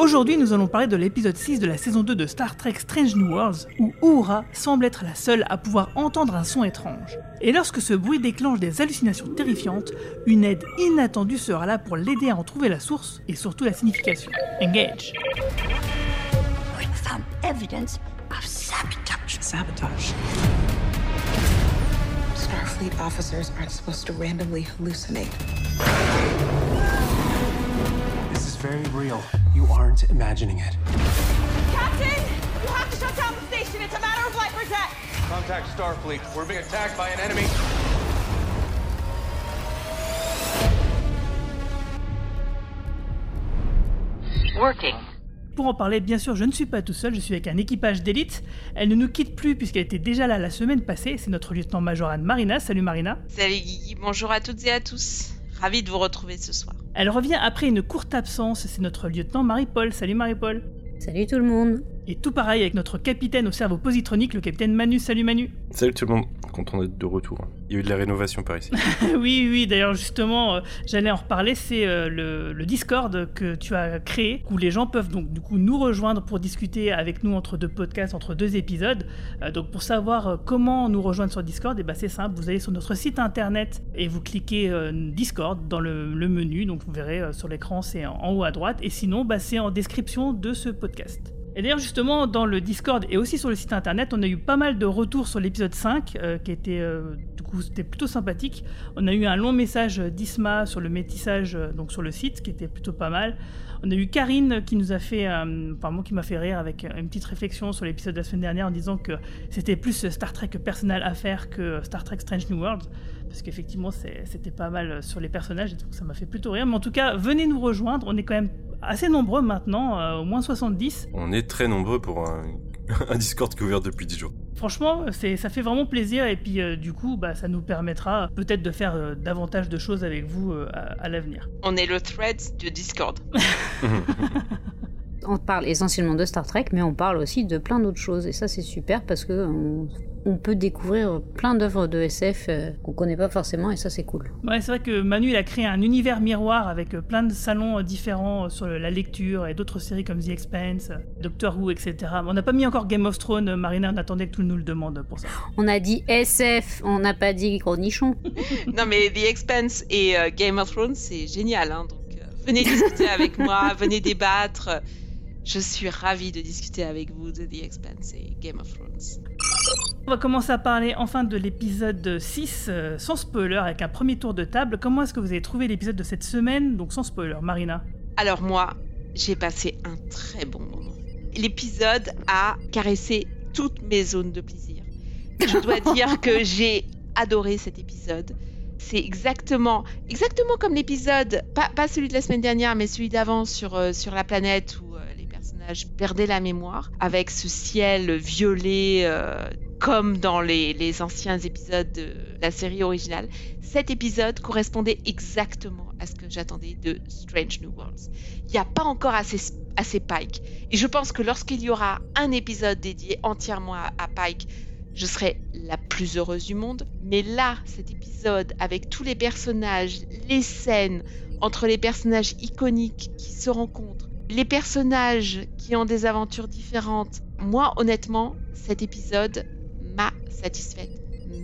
Aujourd'hui, nous allons parler de l'épisode 6 de la saison 2 de Star Trek Strange New Worlds, où Uhura semble être la seule à pouvoir entendre un son étrange. Et lorsque ce bruit déclenche des hallucinations terrifiantes, une aide inattendue sera là pour l'aider à en trouver la source et surtout la signification. Engage. We found evidence of sabotage. Sabotage. Starfleet officers aren't supposed to randomly hallucinate. Very real. You aren't imagining it. Captain, you have to shut down the station. It's a matter of life or death. Contact Starfleet. We're being attacked by an enemy. Working. Pour en parler, bien sûr, je ne suis pas tout seul, je suis avec un équipage d'élite. Elle ne nous quitte plus puisqu'elle était déjà là la semaine passée. C'est notre lieutenant-major Anne Marina. Salut Marina. Salut Guigui, bonjour à toutes et à tous. Ravi de vous retrouver ce soir. Elle revient après une courte absence. C'est notre lieutenant Marie-Paul. Salut Marie-Paul. Salut tout le monde. Et tout pareil avec notre capitaine au cerveau positronique, le capitaine Manu. Salut Manu. Salut tout le monde, content d'être de retour. Il y a eu de la rénovation par ici. oui, oui, d'ailleurs justement, euh, j'allais en reparler, c'est euh, le, le Discord que tu as créé, où les gens peuvent donc du coup nous rejoindre pour discuter avec nous entre deux podcasts, entre deux épisodes. Euh, donc pour savoir euh, comment nous rejoindre sur Discord, et ben c'est simple, vous allez sur notre site internet et vous cliquez euh, Discord dans le, le menu, donc vous verrez euh, sur l'écran c'est en, en haut à droite, et sinon bah, c'est en description de ce podcast. Et d'ailleurs, justement, dans le Discord et aussi sur le site internet, on a eu pas mal de retours sur l'épisode 5, euh, qui était, euh, du coup, c'était plutôt sympathique. On a eu un long message d'Isma sur le métissage, euh, donc sur le site, qui était plutôt pas mal. On a eu Karine qui nous a fait, qui m'a fait rire avec une petite réflexion sur l'épisode de la semaine dernière en disant que c'était plus Star Trek personnel à faire que Star Trek Strange New Worlds, parce qu'effectivement c'était pas mal sur les personnages et donc ça m'a fait plutôt rire. Mais en tout cas, venez nous rejoindre, on est quand même assez nombreux maintenant, euh, au moins 70. On est très nombreux pour un, un Discord qui est ouvert depuis 10 jours. Franchement, ça fait vraiment plaisir et puis euh, du coup, bah, ça nous permettra peut-être de faire euh, davantage de choses avec vous euh, à, à l'avenir. On est le thread de Discord. On parle essentiellement de Star Trek, mais on parle aussi de plein d'autres choses. Et ça, c'est super parce que on, on peut découvrir plein d'œuvres de SF euh, qu'on connaît pas forcément, et ça, c'est cool. Ouais, c'est vrai que Manu il a créé un univers miroir avec euh, plein de salons euh, différents sur le- la lecture et d'autres séries comme The Expanse, Doctor Who, etc. On n'a pas mis encore Game of Thrones, Marina, on attendait que tout nous le demande pour ça. On a dit SF, on n'a pas dit gros nichon. non mais The Expanse et euh, Game of Thrones, c'est génial. Hein, donc venez discuter avec moi, venez débattre. Je suis ravie de discuter avec vous de The Expanse et Game of Thrones. On va commencer à parler enfin de l'épisode 6, euh, sans spoiler, avec un premier tour de table. Comment est-ce que vous avez trouvé l'épisode de cette semaine, donc sans spoiler, Marina? Alors moi, j'ai passé un très bon moment. L'épisode a caressé toutes mes zones de plaisir. Je dois dire que j'ai adoré cet épisode. C'est exactement, exactement comme l'épisode, pas, pas celui de la semaine dernière, mais celui d'avant sur, euh, sur la planète où personnages perdaient la mémoire, avec ce ciel violet euh, comme dans les, anciens épisodes de la série originale. Cet épisode correspondait exactement à ce que j'attendais de Strange New Worlds. Il n'y a pas encore assez, assez Pike. Et je pense que lorsqu'il y aura un épisode dédié entièrement à Pike, je serai la plus heureuse du monde. Mais là, cet épisode, avec tous les personnages, les scènes entre les personnages iconiques qui se rencontrent, les personnages qui ont des aventures différentes, moi, honnêtement, cet épisode m'a satisfaite.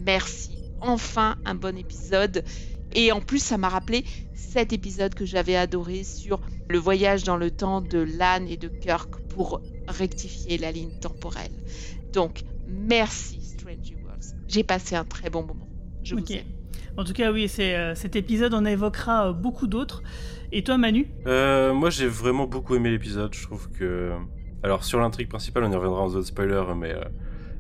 Merci. Enfin, un bon épisode. Et en plus, ça m'a rappelé cet épisode que j'avais adoré sur le voyage dans le temps de Lan et de Kirk pour rectifier la ligne temporelle. Donc, merci Strange Worlds. J'ai passé un très bon moment. Je vous aime. En tout cas, oui, c'est euh, cet épisode, on évoquera euh, beaucoup d'autres. Et toi, Manu? Euh, moi, j'ai vraiment beaucoup aimé l'épisode. Je trouve que. Alors, sur l'intrigue principale, on y reviendra en zone spoiler, mais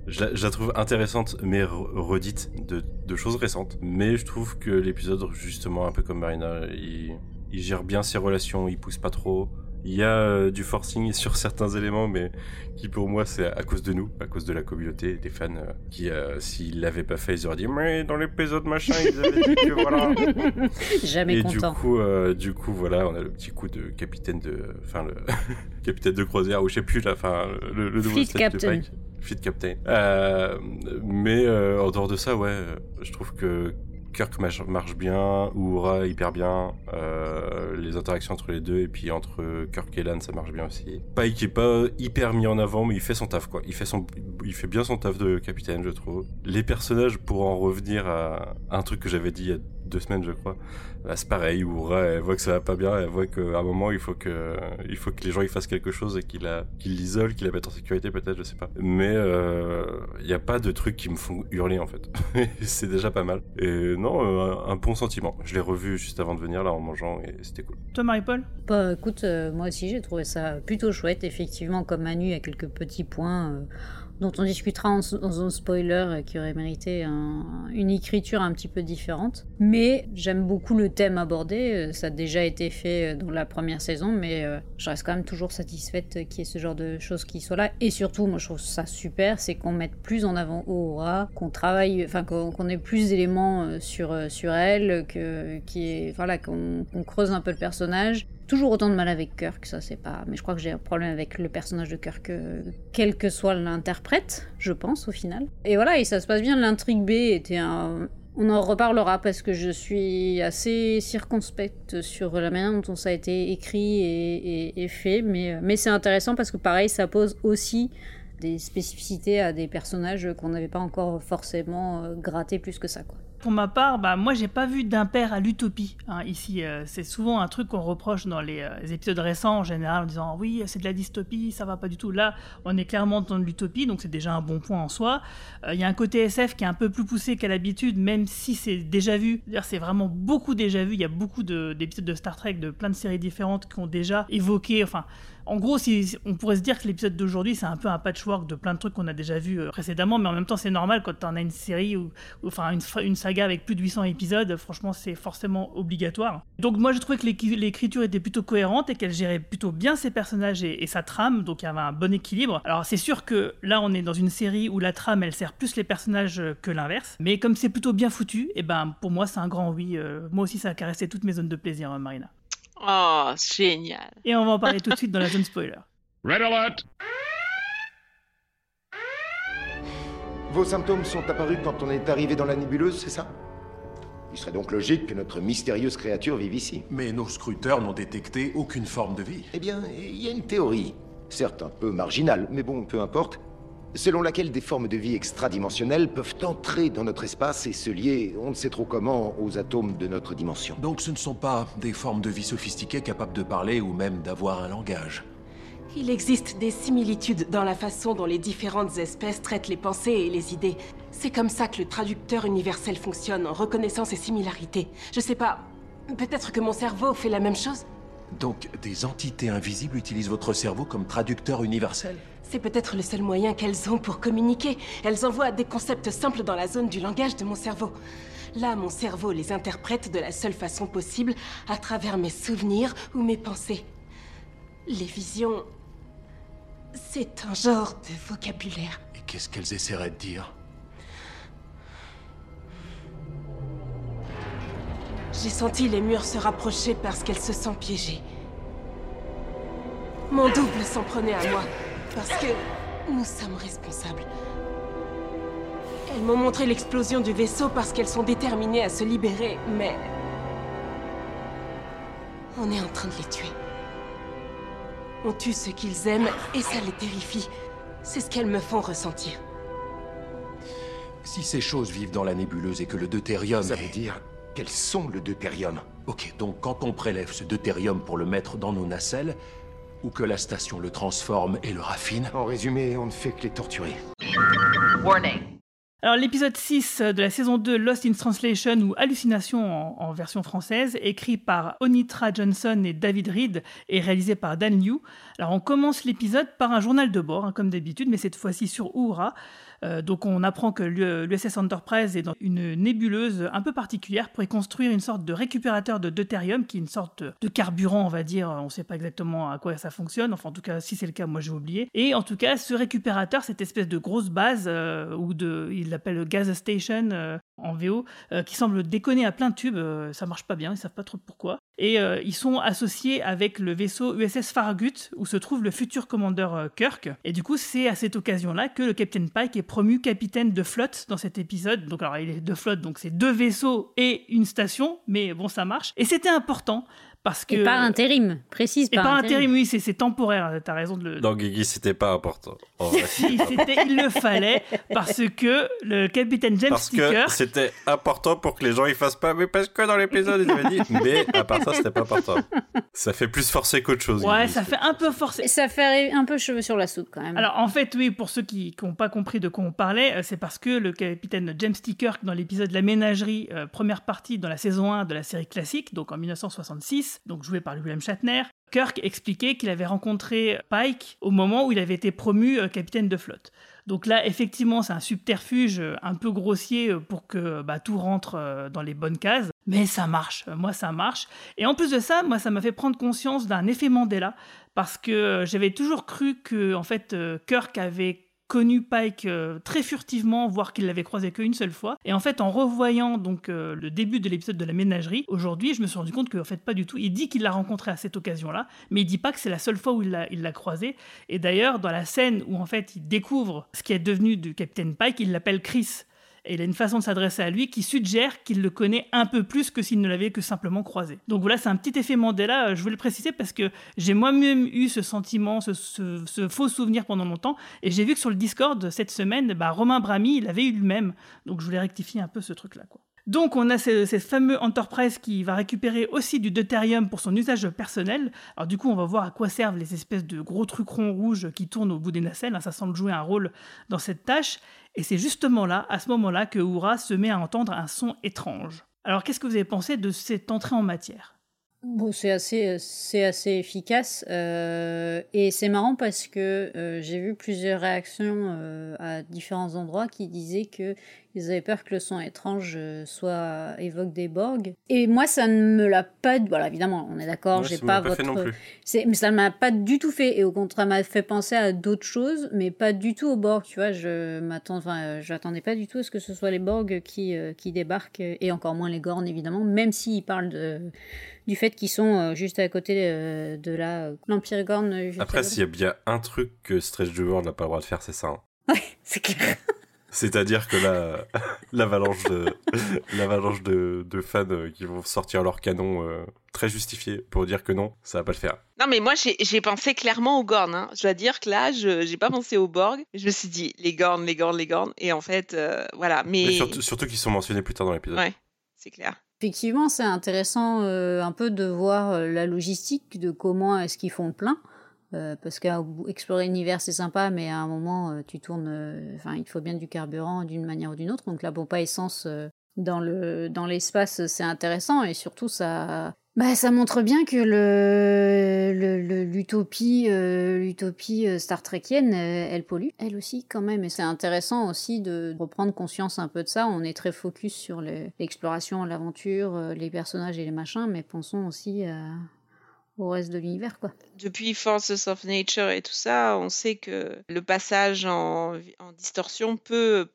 je, la, trouve intéressante, mais re- redite de, de choses récentes. Mais je trouve que l'épisode, justement, un peu comme Marina, il, il gère bien ses relations, il pousse pas trop, Il y a euh, du forcing sur certains éléments, mais qui pour moi c'est à cause de nous, à cause de la communauté, des fans euh, qui, euh, s'ils l'avaient pas fait, ils auraient dit mais dans l'épisode machin, ils avaient dit que voilà. Jamais Et content. du coup, euh, du coup, voilà, on a le petit coup de capitaine de, enfin le capitaine de croisière ou je sais plus là, enfin le, le nouveau de captain. Fleet captain. Euh, mais en dehors de ça, ouais, je trouve que Kirk marche, bien, Uhura hyper bien, euh, les interactions entre les deux et puis entre Kirk et Lan ça marche bien aussi. Pike est pas hyper mis en avant mais il fait son taf quoi, il fait son, il fait bien son taf de capitaine je trouve. Les personnages pour en revenir à un truc que j'avais dit il y a deux semaines je crois, bah, c'est pareil, Uhura elle voit que ça va pas bien, elle voit qu'à un moment il faut que, il faut que les gens y fassent quelque chose et qu'il qu'il l'isole, qu'il la mette en sécurité peut-être, je sais pas. Mais euh, il y a pas de trucs qui me font hurler en fait. c'est déjà pas mal. Et non, euh, un bon sentiment. Je l'ai revu juste avant de venir là en mangeant et c'était cool. Toi, Marie-Paul? Bah écoute, euh, moi aussi j'ai trouvé ça plutôt chouette. Effectivement, comme Manu, il y a quelques petits points euh, dont on discutera en, en zone spoiler euh, qui auraient mérité un- une écriture un petit peu différente. Mais j'aime beaucoup le thème abordé. euh, Ça a déjà été fait euh, dans la première saison, mais je reste quand même toujours satisfaite qu'il y ait ce genre de choses qui soient là. Et surtout, moi je trouve ça super, c'est qu'on mette plus en avant Aura, qu'on travaille, enfin qu'on ait plus d'éléments sur, sur elle, voilà, qu'on creuse un peu le personnage. Toujours autant de mal avec Kirk, ça c'est pas. Mais je crois que j'ai un problème avec le personnage de Kirk, euh, quel que soit l'interprète, je pense au final. Et voilà, et ça se passe bien. L'intrigue B était. On en reparlera parce que je suis assez circonspecte sur la manière dont ça a été écrit et, fait, mais, mais c'est intéressant parce que pareil, ça pose aussi des spécificités à des personnages qu'on n'avait pas encore forcément euh, gratté plus que ça. Quoi. Pour ma part, bah, moi, j'ai pas vu d'impair à l'utopie hein, ici. euh, c'est souvent un truc qu'on reproche dans les, euh, épisodes récents en général en disant oui, c'est de la dystopie, ça va pas du tout. Là, on est clairement dans de l'utopie, donc c'est déjà un bon point en soi. Euh, Il y a un côté SF qui est un peu plus poussé qu'à l'habitude, même si c'est déjà vu. C'est vraiment beaucoup déjà vu. Il y a beaucoup de- d'épisodes de, Star Trek, de plein de séries différentes qui ont déjà évoqué, enfin. En gros, on pourrait se dire que l'épisode d'aujourd'hui, c'est un peu un patchwork de plein de trucs qu'on a déjà vus euh, précédemment, mais en même temps, c'est normal quand on a une série ou, enfin une, saga avec plus de 800 épisodes, franchement, c'est forcément obligatoire. Donc moi, je trouvais que l'écriture était plutôt cohérente et qu'elle gérait plutôt bien ses personnages et, sa trame, donc il y avait un bon équilibre. Alors c'est sûr que là, on est dans une série où la trame, elle sert plus les personnages euh, que l'inverse, mais comme c'est plutôt bien foutu, et ben pour moi, c'est un grand oui. Euh, moi aussi, ça a caressé toutes mes zones de plaisir, euh, Marina. Oh, génial. Et on va en parler tout de suite dans la zone spoiler. Red alert! Vos symptômes sont apparus quand on est arrivé dans la nébuleuse, c'est ça? Il serait donc logique que notre mystérieuse créature vive ici. Mais nos scruteurs n'ont détecté aucune forme de vie. Eh bien, il y a une théorie, certes un peu marginale, mais bon, peu importe, selon laquelle des formes de vie extradimensionnelles peuvent entrer dans notre espace et se lier, on ne sait trop comment, aux atomes de notre dimension. Donc ce ne sont pas des formes de vie sophistiquées capables de parler ou même d'avoir un langage. Il existe des similitudes dans la façon dont les différentes espèces traitent les pensées et les idées. C'est comme ça que le traducteur universel fonctionne, en reconnaissant ces similarités. Je sais pas, peut-être que mon cerveau fait la même chose? Donc des entités invisibles utilisent votre cerveau comme traducteur universel C'est peut-être le seul moyen qu'elles ont pour communiquer. Elles envoient des concepts simples dans la zone du langage de mon cerveau. Là, mon cerveau les interprète de la seule façon possible, à travers mes souvenirs ou mes pensées. Les visions... C'est un genre de vocabulaire. Et qu'est-ce qu'elles essaieraient de dire? J'ai senti les murs se rapprocher parce qu'elles se sentent piégées. Mon double s'en prenait à moi, parce que nous sommes responsables. Elles m'ont montré l'explosion du vaisseau parce qu'elles sont déterminées à se libérer, mais... On est en train de les tuer. On tue ce qu'ils aiment et ça les terrifie. C'est ce qu'elles me font ressentir. Si ces choses vivent dans la nébuleuse et que le deutérium Ça est- veut dire qu'elles sont le deutérium. Ok, donc quand on prélève ce deutérium pour le mettre dans nos nacelles, ou que la station le transforme et le raffine... En résumé, on ne fait que les torturer. Warning. Alors l'épisode 6 de la saison 2, Lost in Translation ou Hallucination en, en version française, écrit par Onitra Johnson et David Reed et réalisé par Dan Liu. Alors on commence l'épisode par un journal de bord, hein, comme d'habitude, mais cette fois-ci sur Uhura. Euh, donc on apprend que l'USS Enterprise est dans une nébuleuse un peu particulière pour y construire une sorte de récupérateur de deutérium, qui est une sorte de carburant, on va dire. On ne sait pas exactement à quoi ça fonctionne. Enfin, en tout cas, si c'est le cas, moi j'ai oublié. Et en tout cas, ce récupérateur, cette espèce de grosse base, euh, ou de, il l'appelle gas station euh, en VO, qui semble déconner à plein de tubes. ça marche pas bien, ils savent pas trop pourquoi. Et ils sont associés avec le vaisseau USS Farragut, où se trouve le futur commandeur Kirk. Et du coup, c'est à cette occasion-là que le Captain Pike est promu capitaine de flotte dans cet épisode. Donc alors il est de flotte, donc c'est deux vaisseaux et une station, mais bon ça marche. Et c'était important parce que... Et par intérim, précise. Et par, intérim, oui, c'est temporaire, t'as raison de le... Non, Guigui, c'était pas important. si, il le fallait, parce que le capitaine James parce Sticker... que c'était important pour que les gens y fassent pas, mais parce que dans l'épisode, il avait dit... Mais à part ça, c'était pas important. Ça fait plus forcer qu'autre chose. Ouais, ça fait un peu forcer. Ça fait un peu cheveux sur la soupe, quand même. Alors, en fait, oui, pour ceux qui n'ont pas compris de quoi on parlait, euh, c'est parce que le capitaine James Sticker, dans l'épisode La Ménagerie, euh, première partie dans la saison 1 de la série classique, donc en 1966, donc joué par William Shatner, Kirk expliquait qu'il avait rencontré Pike au moment où il avait été promu euh, capitaine de flotte. Donc là, effectivement, c'est un subterfuge euh, un peu grossier euh, pour que bah, tout rentre dans les bonnes cases. Mais ça marche, moi ça marche. Et en plus de ça, moi ça m'a fait prendre conscience d'un effet Mandela, parce que j'avais toujours cru que en fait Kirk avait connu Pike euh, très furtivement, voire qu'il l'avait croisé qu'une seule fois. Et en fait, en revoyant donc euh, le début de l'épisode de la ménagerie, aujourd'hui, je me suis rendu compte qu'en fait, pas du tout. Il dit qu'il l'a rencontré à cette occasion-là, mais il dit pas que c'est la seule fois où il l'a croisé. Et d'ailleurs, dans la scène où en fait, il découvre ce qui est devenu du capitaine Pike, il l'appelle Chris. Et il a une façon de s'adresser à lui qui suggère qu'il le connaît un peu plus que s'il ne l'avait que simplement croisé. Donc voilà, c'est un petit effet Mandela, je voulais le préciser parce que j'ai moi-même eu ce sentiment, ce, faux souvenir pendant longtemps, et j'ai vu que sur le Discord cette semaine, bah, Romain Brami, il avait eu le même. Donc je voulais rectifier un peu ce truc-là. quoi. Donc on a ce, fameux Enterprise qui va récupérer aussi du deutérium pour son usage personnel. Alors du coup on va voir à quoi servent les espèces de gros trucs ronds rouges qui tournent au bout des nacelles. Hein. ça semble jouer un rôle dans cette tâche. Et c'est justement là, à ce moment-là, que Oura se met à entendre un son étrange. Alors qu'est-ce que vous avez pensé de cette entrée en matière? Bon, c'est assez, c'est assez efficace euh, et c'est marrant parce que euh, j'ai vu plusieurs réactions euh, à différents endroits qui disaient que ils avaient peur que le son étrange soit évoque des Borg. Et moi, ça ne me l'a pas. Voilà, évidemment, on est d'accord. j'ai pas, votre. C'est, mais ça ne m'a pas du tout fait. Et au contraire, m'a fait penser à d'autres choses, mais pas du tout aux Borg. Tu vois, je m'attends. Enfin, j'attendais pas du tout à ce que ce soit les Borg qui qui débarquent et encore moins les Gorn évidemment, même s'ils parlent de du fait qu'ils sont euh, juste à côté euh, de la euh, l'Empire Gorn. Après, s'il y a bien un truc que Stretch the World n'a pas le droit de faire, c'est ça. Hein. Ouais, c'est clair. C'est-à-dire que là, l'avalanche de, l'avalanche de, de, fans qui vont sortir leur canon très justifié pour dire que non, ça va pas le faire. Non, mais moi, j'ai pensé clairement aux Gorn. Hein. Je dois dire que là, je j'ai pas pensé aux Borg. Je me suis dit, les Gorn, les Gorn, les Gorn. Et en fait, voilà. Mais, surtout, surtout qu'ils sont mentionnés plus tard dans l'épisode. Ouais, c'est clair. Effectivement, c'est intéressant euh, un peu de voir euh, la logistique de comment est-ce qu'ils font le plein. Euh, parce qu'explorer l'univers c'est sympa, mais à un moment tu tournes, enfin il faut bien du carburant d'une manière ou d'une autre. Donc la pompe à essence dans le dans l'espace c'est intéressant et surtout ça bah, ça montre bien que le, l'utopie, euh, l'utopie euh, Star Trekienne, euh, elle pollue, elle aussi quand même. Et c'est intéressant aussi de reprendre conscience un peu de ça. On est très focus sur l'exploration, l'aventure, les personnages et les machins, mais pensons aussi au reste de l'univers, quoi. Depuis Forces of Nature et tout ça, on sait que le passage en, en distorsion peut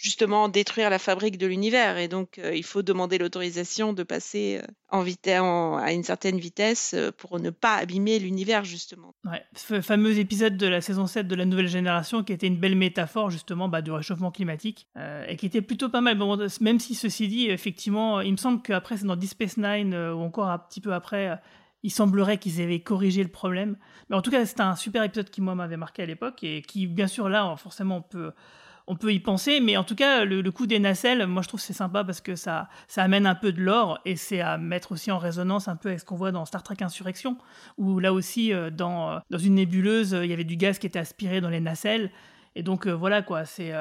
justement détruire la fabrique de l'univers. Et donc, euh, il faut demander l'autorisation de passer euh, en à une certaine vitesse euh, pour ne pas abîmer l'univers, justement. Ouais, ce fameux épisode de la saison 7 de la nouvelle génération qui était une belle métaphore, justement, bah, du réchauffement climatique et qui était plutôt pas mal. Bon, même si ceci dit, effectivement, il me semble qu'après, c'est dans Deep Space Nine ou encore un petit peu après, il semblerait qu'ils avaient corrigé le problème. Mais en tout cas, c'était un super épisode qui, moi, m'avait marqué à l'époque et qui, bien sûr, là, forcément, on peut on peut y penser, mais en tout cas, le, coup des nacelles, moi je trouve c'est sympa parce que ça, ça amène un peu de l'or et c'est à mettre aussi en résonance un peu avec ce qu'on voit dans Star Trek Insurrection, où là aussi, euh, dans, euh, dans une nébuleuse, il y avait du gaz qui était aspiré dans les nacelles. Et donc euh, voilà quoi, c'est,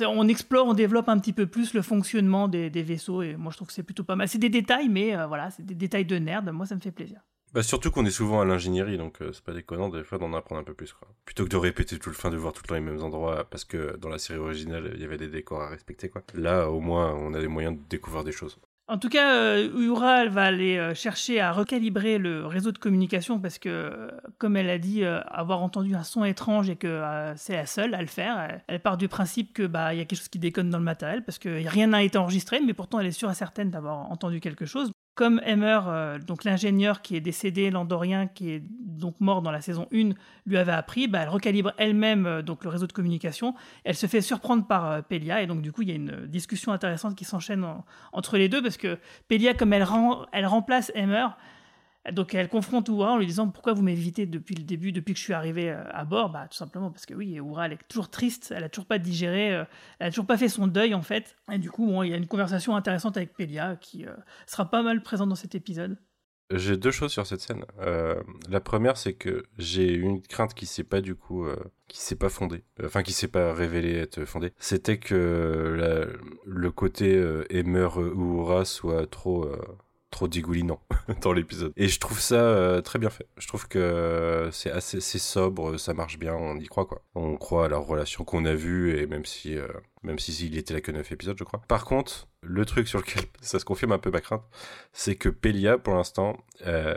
on explore, on développe un petit peu plus le fonctionnement des, vaisseaux et moi je trouve que c'est plutôt pas mal. C'est des détails, mais voilà, c'est des détails de nerd. Moi ça me fait plaisir. Bah surtout qu'on est souvent à l'ingénierie, donc euh, c'est pas déconnant des fois d'en apprendre un peu plus. Quoi. Plutôt que de répéter tout le fin, de voir tout le temps les mêmes endroits, parce que dans la série originale, il y avait des décors à respecter. Quoi. Là, au moins, on a les moyens de découvrir des choses. En tout cas, euh, elle va aller euh, chercher à recalibrer le réseau de communication parce que, euh, comme elle a dit, euh, avoir entendu un son étrange et que c'est la seule à le faire, elle, elle part du principe que bah Comme Emmer, euh, donc l'ingénieur qui est décédé, l'Andorien qui est donc mort dans la saison 1, lui avait appris, bah, elle recalibre elle-même euh, donc le réseau de communication. Elle se fait surprendre par euh, Pelia et donc du coup il y a une discussion intéressante qui s'enchaîne en- entre les deux parce que Pelia, comme elle, elle remplace Emmer, donc elle confronte Oura en lui disant pourquoi vous m'évitez depuis le début, depuis que je suis arrivé euh, à bord? Bah tout simplement parce que oui, Oura elle est toujours triste, elle a toujours pas digéré, euh, elle a toujours pas fait son deuil en fait. Et du coup bon, il y a une conversation intéressante avec Pelia qui euh, sera pas mal présente dans cet épisode. J'ai deux choses sur cette scène. La première, c'est que j'ai une crainte qui s'est pas du coup, qui s'est pas fondée, enfin qui s'est pas révélée être fondée. C'était que le côté euh, euh, Uhura soit trop, trop dégoulinant dans l'épisode. Et je trouve ça euh, très bien fait. Je trouve que c'est assez, sobre, ça marche bien, on y croit quoi. On croit à leur relation qu'on a vue et même si, euh, même si il était là que 9 épisodes, je crois. Par contre, le truc sur lequel ça se confirme un peu ma crainte, c'est que Pelia, pour l'instant, euh,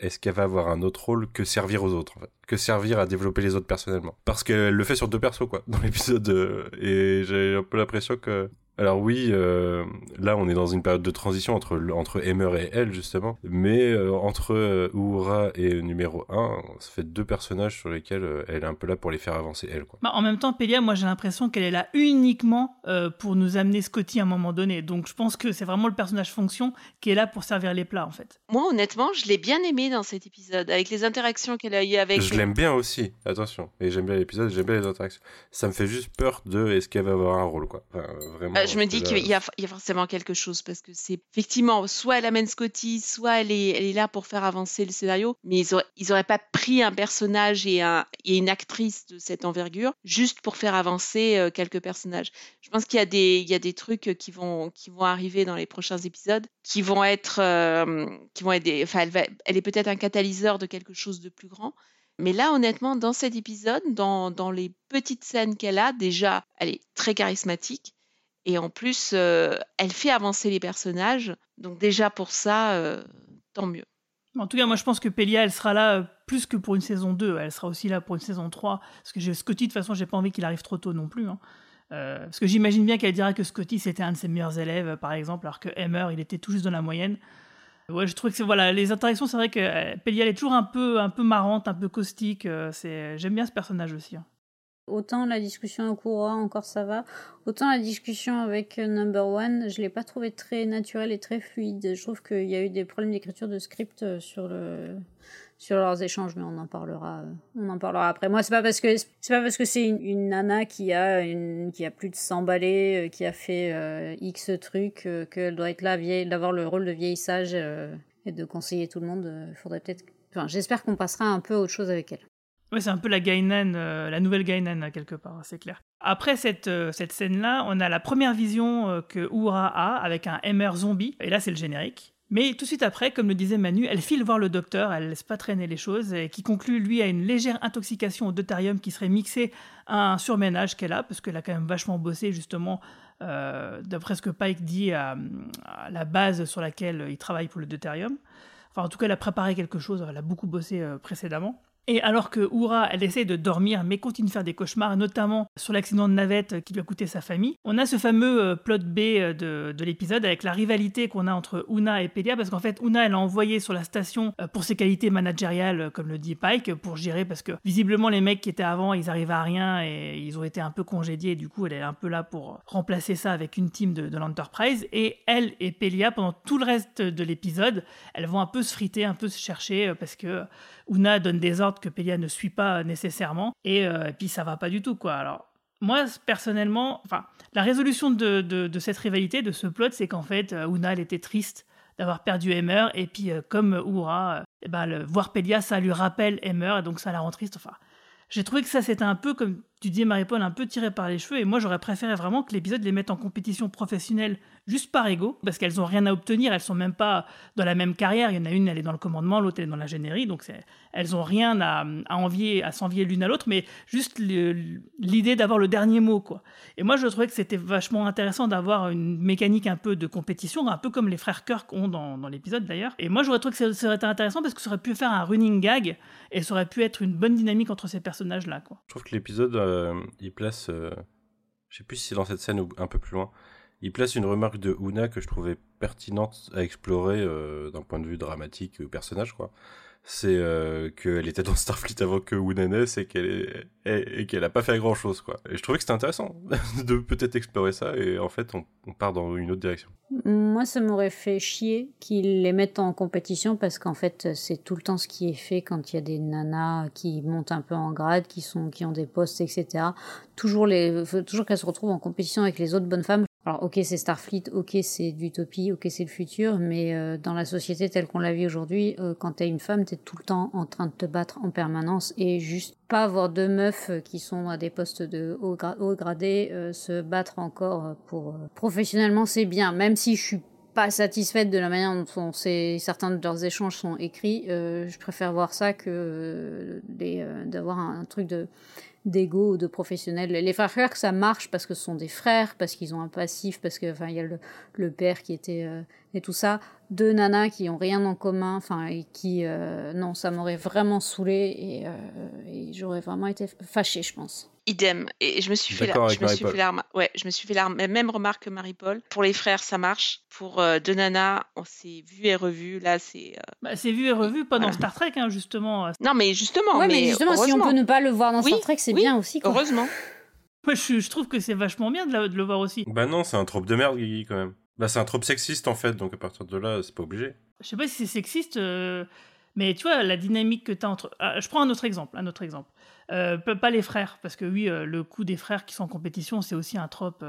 est-ce qu'elle va avoir un autre rôle que servir aux autres, en fait? Que servir à développer les autres personnellement? Parce qu'elle le fait sur deux persos, quoi, dans l'épisode. euh, et j'ai un peu l'impression que... Alors oui, euh, là on est dans une période de transition entre, entre Emmer et elle justement, mais euh, entre euh, Uhura et numéro 1, ça fait deux personnages sur lesquels euh, elle est un peu là pour les faire avancer elle. Quoi. Bah, en même temps, Pelia, moi j'ai l'impression qu'elle est là uniquement euh, pour nous amener Scotty à un moment donné. Donc je pense que c'est vraiment le personnage fonction qui est là pour servir les plats en fait. Moi, honnêtement, je l'ai bien aimé dans cet épisode, avec les interactions qu'elle a eues avec. Je l'aime bien aussi, attention, et j'aime bien l'épisode, j'aime bien les interactions. Ça me fait juste peur de est-ce qu'elle va avoir un rôle, quoi. Enfin, vraiment. Je me dis que qu'il y, a il y a forcément quelque chose parce que c'est effectivement soit elle amène Scotty, soit elle est, elle est là pour faire avancer le scénario, mais ils auraient, ils auraient pas pris un personnage et, un, et une actrice de cette envergure juste pour faire avancer euh, quelques personnages. Je pense qu'il y a des, il y a des trucs qui vont, qui vont arriver dans les prochains épisodes qui vont être, euh, qui vont être des, enfin, elle, va- elle est peut-être un catalyseur de quelque chose de plus grand. Mais là, honnêtement, dans cet épisode, dans, dans les petites scènes qu'elle a, déjà, elle est très charismatique. Et en plus, euh, elle fait avancer les personnages. Donc déjà pour ça, euh, tant mieux. En tout cas, moi je pense que Pelia, elle sera là euh, plus que pour une saison 2. Elle sera aussi là pour une saison 3. Parce que Scotty, de toute façon, j'ai pas envie qu'il arrive trop tôt non plus. hein. Parce que j'imagine bien qu'elle dira que Scotty c'était un de ses meilleurs élèves, par exemple, alors que Emmer, il était tout juste dans la moyenne. Ouais, je trouve que voilà, les interactions, c'est vrai que Pelia elle est toujours un peu, un peu marrante, un peu caustique. c'est, j'aime bien ce personnage aussi. hein. Autant la discussion avec Oura, encore ça va. Autant la discussion avec euh, Number One, je l'ai pas trouvé très naturelle et très fluide. Je trouve qu'il y a eu des problèmes d'écriture de script euh, sur le sur leurs échanges, mais on en parlera. euh, On en parlera après. Moi, c'est pas pas parce que c'est une, nana qui a une qui a plus de 100 balais, qui a fait X trucs, qu'elle doit être là vieille, d'avoir le rôle de vieille sage et de conseiller tout le monde. faudrait peut-être. Enfin, j'espère qu'on passera un peu à autre chose avec elle. Ouais, c'est un peu la Gainan, euh, la nouvelle Gainan, euh, quelque part, c'est clair. Après cette, euh, cette scène-là, on a la première vision que Uhura a avec un MR zombie, et là c'est le générique. Mais tout de suite après, comme le disait Manu, elle file voir le docteur, elle laisse pas traîner les choses, et qui conclut lui à une légère intoxication au deutérium qui serait mixée à un surménage qu'elle a, parce qu'elle a quand même vachement bossé justement, d'après ce que Pike dit, à, à la base sur laquelle il travaille pour le deutérium. Enfin, en tout cas, elle a préparé quelque chose, elle a beaucoup bossé précédemment. Et alors que Oura, elle essaie de dormir, mais continue de faire des cauchemars, notamment sur l'accident de navette qui lui a coûté sa famille, on a ce fameux euh, plot B euh, de, de l'épisode avec la rivalité qu'on a entre Una et Pelia, parce qu'en fait, Una, elle a envoyé sur la station euh, pour ses qualités managériales, euh, comme le dit Pike, pour gérer, parce que visiblement, les mecs qui étaient avant, ils arrivaient à rien et ils ont été un peu congédiés, du coup, elle est un peu là pour remplacer ça avec une team de, de l'Enterprise. Et elle et Pelia, pendant tout le reste de l'épisode, elles vont un peu se friter, un peu se chercher, euh, parce que Una donne des ordres que Pelia ne suit pas nécessairement, et, euh, et puis ça va pas du tout, quoi. Alors, moi, personnellement, enfin, la résolution de, de- cette rivalité, de ce plot, c'est qu'en fait, euh, Una, elle était triste d'avoir perdu Emmer, et puis euh, comme euh, eh ben, voir Pelia, ça lui rappelle Emmer, et donc ça la rend triste. Enfin, j'ai trouvé que ça, c'était un peu comme, tu disais Marie-Paul un peu tiré par les cheveux, et moi j'aurais préféré vraiment que l'épisode les mette en compétition professionnelle juste par ego, parce qu'elles ont rien à obtenir, elles sont même pas dans la même carrière. Il y en a une, elle est dans le commandement, l'autre elle est dans l'ingénierie, donc elles ont rien à, envier, à s'envier l'une à l'autre, mais juste l'idée d'avoir le dernier mot, quoi. Et moi je trouvais que c'était vachement intéressant d'avoir une mécanique un peu de compétition, un peu comme les frères Kirk ont dans, l'épisode d'ailleurs. Et moi j'aurais trouvé que ça aurait été intéressant parce que ça aurait pu faire un running gag et ça aurait pu être une bonne dynamique entre ces personnages-là, quoi. Je trouve que l'épisode, euh, il place, euh, je sais plus si c'est dans cette scène ou un peu plus loin, il place une remarque de Una que je trouvais pertinente à explorer euh, d'un point de vue dramatique ou personnage, quoi. C'est euh, qu'elle était dans Starfleet avant que naisse et qu'elle et, qu'elle a pas fait grand chose, quoi. Et je trouvais que c'était intéressant de peut-être explorer ça et en fait on, on, part dans une autre direction. Moi, ça m'aurait fait chier qu'ils les mettent en compétition parce qu'en fait c'est tout le temps ce qui est fait quand il y a des nanas qui montent un peu en grade, qui sont qui ont des postes, etc. Toujours les, toujours qu'elles se retrouvent en compétition avec les autres bonnes femmes. Alors ok c'est Starfleet, ok c'est d'utopie, ok c'est le futur, mais euh, dans la société telle qu'on la vit aujourd'hui, euh, quand t'es une femme, t'es tout le temps en train de te battre en permanence et juste pas avoir deux meufs qui sont à des postes de haut, haut gradé euh, se battre encore pour professionnellement c'est bien, même si je suis pas satisfaite de la manière dont certains de leurs échanges sont écrits, je préfère voir ça que d'avoir un, truc de d'ego ou de professionnel. Les frères ça marche parce que ce sont des frères, parce qu'ils ont un passif, parce que enfin il y a le, le père qui était euh, et tout ça. Deux nanas qui ont rien en commun, enfin et qui euh, non, ça m'aurait vraiment saoulé et, euh, et j'aurais vraiment été fâchée, je pense idem. Et je me suis fait la, je me suis fait la, ouais, je me suis fait la même remarque que Marie-Paul. Pour les frères, ça marche. Pour euh, deux nanas, on s'est vu et revu. Là, c'est. Euh... Bah, c'est vu et revu pas dans Star Trek, hein, justement. Non, mais justement. Ouais, mais, mais justement, si on peut ne pas le voir dans Star Trek, c'est oui, bien aussi. Quoi. Heureusement. Moi, je, je, trouve que c'est vachement bien de, la, de, le voir aussi. Bah non, c'est un trope de merde, Guigui, quand même. Bah, c'est un trope sexiste, en fait, donc à partir de là, c'est pas obligé. Je sais pas si c'est sexiste, euh... mais tu vois, la dynamique que tu as entre. Ah, je prends un autre exemple. Un autre exemple. Euh, pas les frères, parce que oui, euh, le coup des frères qui sont en compétition, c'est aussi un trope,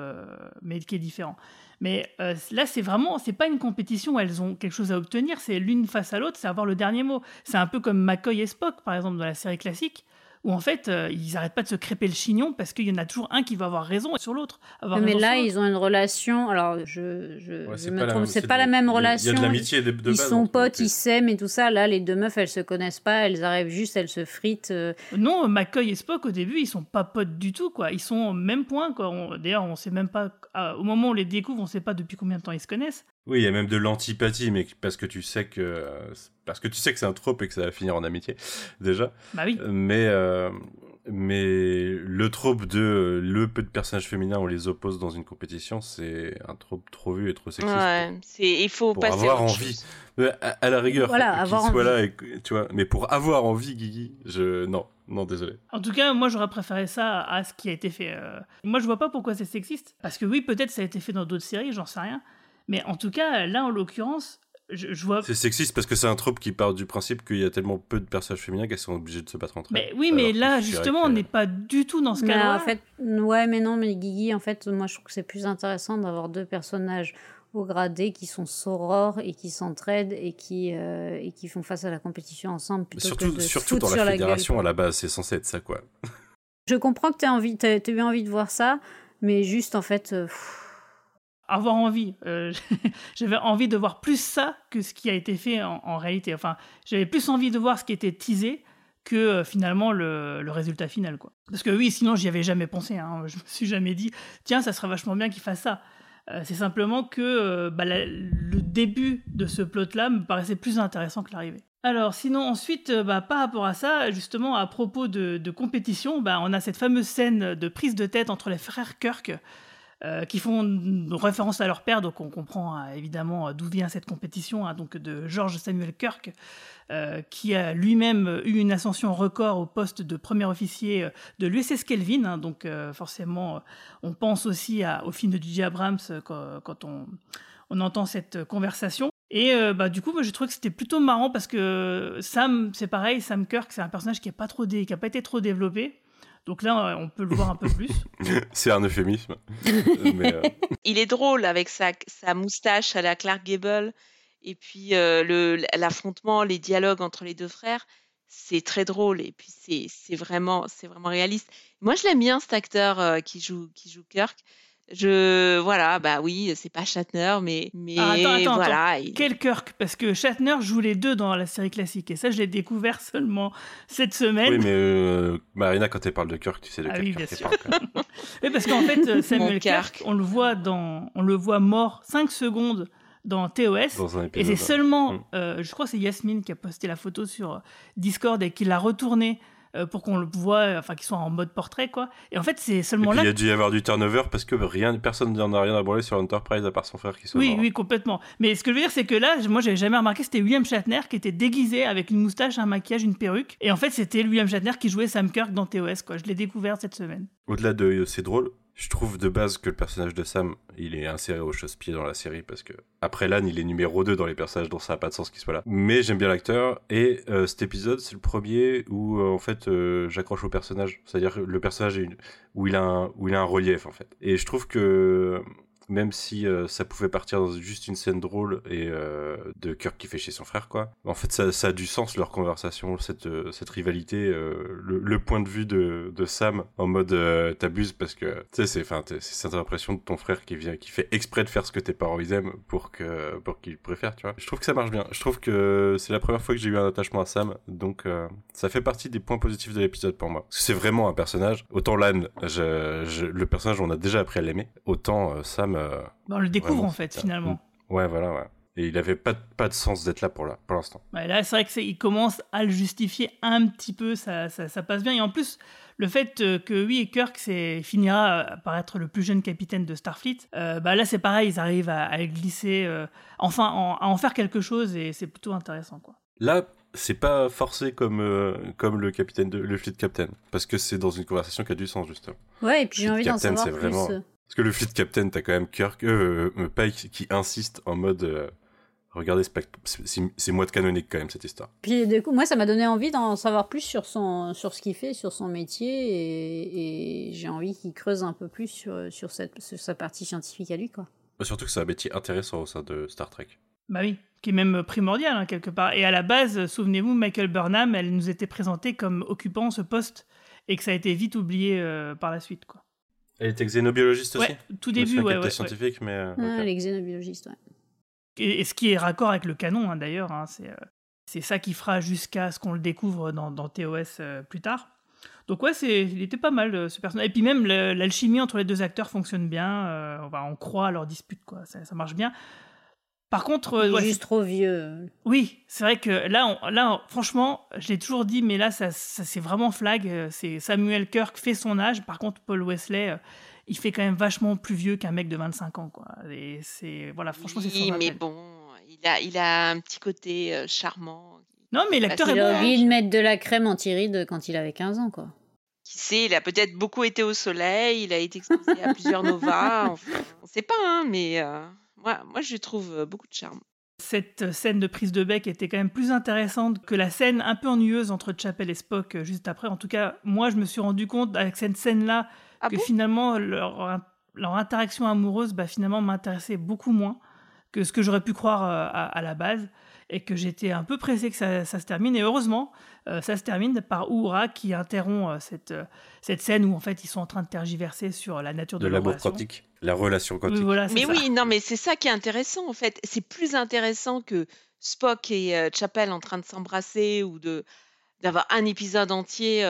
mais qui est différent. Mais là, c'est vraiment, c'est pas une compétition où elles ont quelque chose à obtenir, c'est l'une face à l'autre, c'est avoir le dernier mot. C'est un peu comme McCoy et Spock, par exemple, dans la série classique où en fait, euh, ils n'arrêtent pas de se crêper le chignon parce qu'il y en a toujours un qui va avoir raison sur l'autre. Mais là, ils ont une relation. Alors, je, je, ouais, je me trompe, c'est pas la même relation. Il y a de l'amitié de, de Ils sont potes, ils s'aiment et tout ça. Là, les deux meufs, elles se connaissent pas, elles arrivent juste, elles se fritent. Euh... Non, McCoy et Spock, au début, ils sont pas potes du tout, quoi. Ils sont au même point, quoi. D'ailleurs, on sait même pas. Au moment où on les découvre, on sait pas depuis combien de temps ils se connaissent. Oui, il y a même de l'antipathie, mais parce que tu sais que parce que tu sais que c'est un trope et que ça va finir en amitié déjà. Bah oui. Mais euh, mais le trope de le peu de personnages féminins on les oppose dans une compétition, c'est un trope trop vu et trop sexiste. Ouais, c'est il faut pour passer avoir envie. À, à, la rigueur, voilà, qu'il avoir soit envie. là, et, tu vois. Mais pour avoir envie, Guigui, je non, non, désolé. En tout cas, moi j'aurais préféré ça à ce qui a été fait. Euh... Moi je vois pas pourquoi c'est sexiste. Parce que oui, peut-être ça a été fait dans d'autres séries, j'en sais rien. Mais en tout cas, là en l'occurrence, je, je, vois. C'est sexiste parce que c'est un trope qui part du principe qu'il y a tellement peu de personnages féminins qu'elles sont obligées de se battre entre mais elles. Oui, mais là, justement, on n'est pas du tout dans ce cas-là. En fait, ouais, mais non, mais Guigui, en fait, moi, je trouve que c'est plus intéressant d'avoir deux personnages au gradé qui sont sorores et qui s'entraident et qui euh, et qui font face à la compétition ensemble plutôt surtout, que de surtout dans sur la la fédération gueule, à la base, c'est censé être ça, quoi. Je comprends que tu as envie, t'as, t'as eu envie de voir ça, mais juste en fait. Euh, avoir envie. Euh, j'avais envie de voir plus ça que ce qui a été fait en, réalité. Enfin, j'avais plus envie de voir ce qui était teasé que euh, finalement le, résultat final. Quoi. Parce que oui, sinon j'y avais jamais pensé. Hein. Je me suis jamais dit, tiens, ça serait vachement bien qu'il fasse ça. Euh, c'est simplement que bah, le début de ce plot-là me paraissait plus intéressant que l'arrivée. Alors, sinon, ensuite, bah, par rapport à ça, justement, à propos de, de compétition, bah, on a cette fameuse scène de prise de tête entre les frères Kirk, euh, qui font référence à leur père, donc on comprend euh, évidemment d'où vient cette compétition, hein, donc de George Samuel Kirk, euh, qui a lui-même eu une ascension record au poste de premier officier de l'USS Kelvin, hein, donc forcément on pense aussi au film de J.J. Abrams quand, on, entend cette conversation. Et bah, du coup, moi, j'ai trouvé que c'était plutôt marrant parce que Sam, c'est pareil, Sam Kirk, c'est un personnage qui n'a pas, pas été trop développé. Donc là, on peut le voir un peu plus. c'est un euphémisme. Mais euh... Il est drôle avec sa, sa, moustache à la Clark Gable et puis euh, l'affrontement, le, les dialogues entre les deux frères. C'est très drôle et puis c'est vraiment, vraiment réaliste. Moi, je l'aime bien cet acteur euh, qui joue qui joue Kirk. Je voilà, bah oui, c'est pas Shatner, mais mais Ah, attends, attends, voilà. attends. Quel Kirk? Parce que Shatner joue les deux dans la série classique. Et ça, je l'ai découvert seulement cette semaine. Oui, mais euh, Marina, quand elle parle de Kirk, tu sais de Ah quel oui, Kirk bien sûr. parle. parce qu'en fait, euh, Samuel Kirk, Kirk. on le voit dans, on le voit mort 5 secondes dans TOS. Dans un Et c'est seulement, Mm. euh, je crois que c'est Yasmine qui a posté la photo sur Discord et qui l'a retournée pour qu'on le voit, euh, enfin qu'il soit en mode portrait quoi. Et en fait c'est Et seulement puis il là. y a dû y avoir du turnover parce que rien, personne n'en a rien à branler sur Enterprise à part son frère qui soit Oui, mort. oui, complètement. Mais ce que je veux dire, c'est que là, moi, j'avais jamais remarqué, c'était William Shatner qui était déguisé avec une moustache, un maquillage, une perruque. Et en fait, c'était William Shatner qui jouait Sam Kirk dans TOS, quoi. Je l'ai découvert cette semaine. Au-delà de euh, c'est drôle, je trouve de base que le personnage de Sam, il est inséré au chausse-pied dans la série parce que après Lan, il est numéro 2 dans les personnages dont ça n'a pas de sens qu'il soit là. Mais j'aime bien l'acteur et euh, cet épisode, c'est le premier où euh, en fait euh, j'accroche au personnage, c'est-à-dire le personnage est une- où il a un où il a un relief en fait. Et je trouve que même si euh, ça pouvait partir dans juste une scène drôle et euh, de Kirk qui fait chez son frère quoi. En fait ça, a du sens leur conversation cette euh, cette rivalité le, point de vue de, de Sam en mode t'abuses parce que tu sais c'est enfin c'est cette impression de ton frère qui vient qui fait exprès de faire ce que tes parents ils aiment pour que pour qu'ils préfèrent tu vois. Je trouve que ça marche bien. Je trouve que c'est la première fois que j'ai eu un attachement à Sam donc ça fait partie des points positifs de l'épisode pour moi. C'est vraiment un personnage. Autant Lan le personnage on a déjà appris à l'aimer. Autant euh, Euh, Bah, on le découvre Vraiment, en fait, finalement. Ouais, voilà, ouais. Et il avait pas, de- pas de sens d'être là pour là, pour l'instant. Ouais, là, c'est vrai qu'il commence à le justifier un petit peu, ça, ça, ça passe bien. Et en plus, le fait euh, que oui, Kirk c'est, finira par être le plus jeune capitaine de Starfleet, euh, bah là c'est pareil, ils arrivent à, à le glisser, euh, enfin en- à en faire quelque chose et c'est plutôt intéressant. quoi. Là, c'est pas forcé comme, euh, comme le capitaine de, le fleet captain, parce que c'est dans une conversation qui a du sens, justement. Ouais, et puis j'ai envie d'en savoir c'est plus. vraiment- Parce que le fleet captain, t'as quand même Kirk, euh, euh, Pike qui insiste en mode, euh, regardez, c'est moi de canonique quand même cette histoire. Puis du coup, moi, ça m'a donné envie d'en savoir plus sur, son, sur ce qu'il fait, sur son métier, et, et j'ai envie qu'il creuse un peu plus sur, sur, cette, sur sa partie scientifique à lui, quoi. Bah, Surtout que c'est un métier intéressant au sein de Star Trek. Bah oui, qui est même primordial hein, quelque part. Et à la base, souvenez-vous, Michael Burnham, elle nous était présentée comme occupant ce poste et que ça a été vite oublié euh, par la suite. quoi. Elle était xénobiologiste aussi Ouais, tout début, ouais, ouais, scientifique, mais... euh, Ah, ok. les xénobiologistes, ouais. Et, et ce qui est raccord avec le canon, hein, d'ailleurs, hein, c'est euh, c'est ça qui fera jusqu'à ce qu'on le découvre dans, dans TOS euh, plus tard. Donc ouais, c'est, il était pas mal euh, ce personnage. Et puis même le- l'alchimie entre les deux acteurs fonctionne bien. euh, on, va, on croit à leur dispute, quoi. Ça, ça marche bien. Par contre, euh, Il est ouais, juste trop vieux. oui, c'est vrai que là, on- là, on- franchement, je l'ai toujours dit, mais là, ça, ça c'est vraiment flag. euh, C'est Samuel Kirk fait son âge. Par contre, Paul Wesley, euh, il fait quand même vachement plus vieux qu'un mec de 25 ans, quoi. Et c'est voilà, franchement, c'est Oui, son mais bon, il a, il a un petit côté euh, charmant. Non, mais l'acteur est Il a bon. oublié de mettre de la crème anti-rides quand il avait 15 ans, quoi. Qui sait, il a peut-être beaucoup été au soleil, il a été exposé à plusieurs novas. Enfin, on sait pas, hein, mais euh, moi, moi, je trouve euh, beaucoup de charme. Cette scène de prise de bec était quand même plus intéressante que la scène un peu ennuyeuse entre Chapel et Spock euh, juste après. En tout cas, moi, je me suis rendu compte avec cette scène-là Ah que bon? finalement, leur, leur interaction amoureuse, bah, finalement, m'intéressait beaucoup moins que ce que j'aurais pu croire euh, à, à la base. Et que j'étais un peu pressé que ça, ça se termine. Et heureusement, euh, ça se termine par Uhura qui interrompt euh, cette, euh, cette scène où en fait ils sont en train de tergiverser sur la nature de, De l'amour relation. quantique. La relation quantique. Voilà, Mais ça. oui, non, mais c'est ça qui est intéressant en fait. C'est plus intéressant que Spock et euh, Chapel en train de s'embrasser ou de d'avoir un épisode entier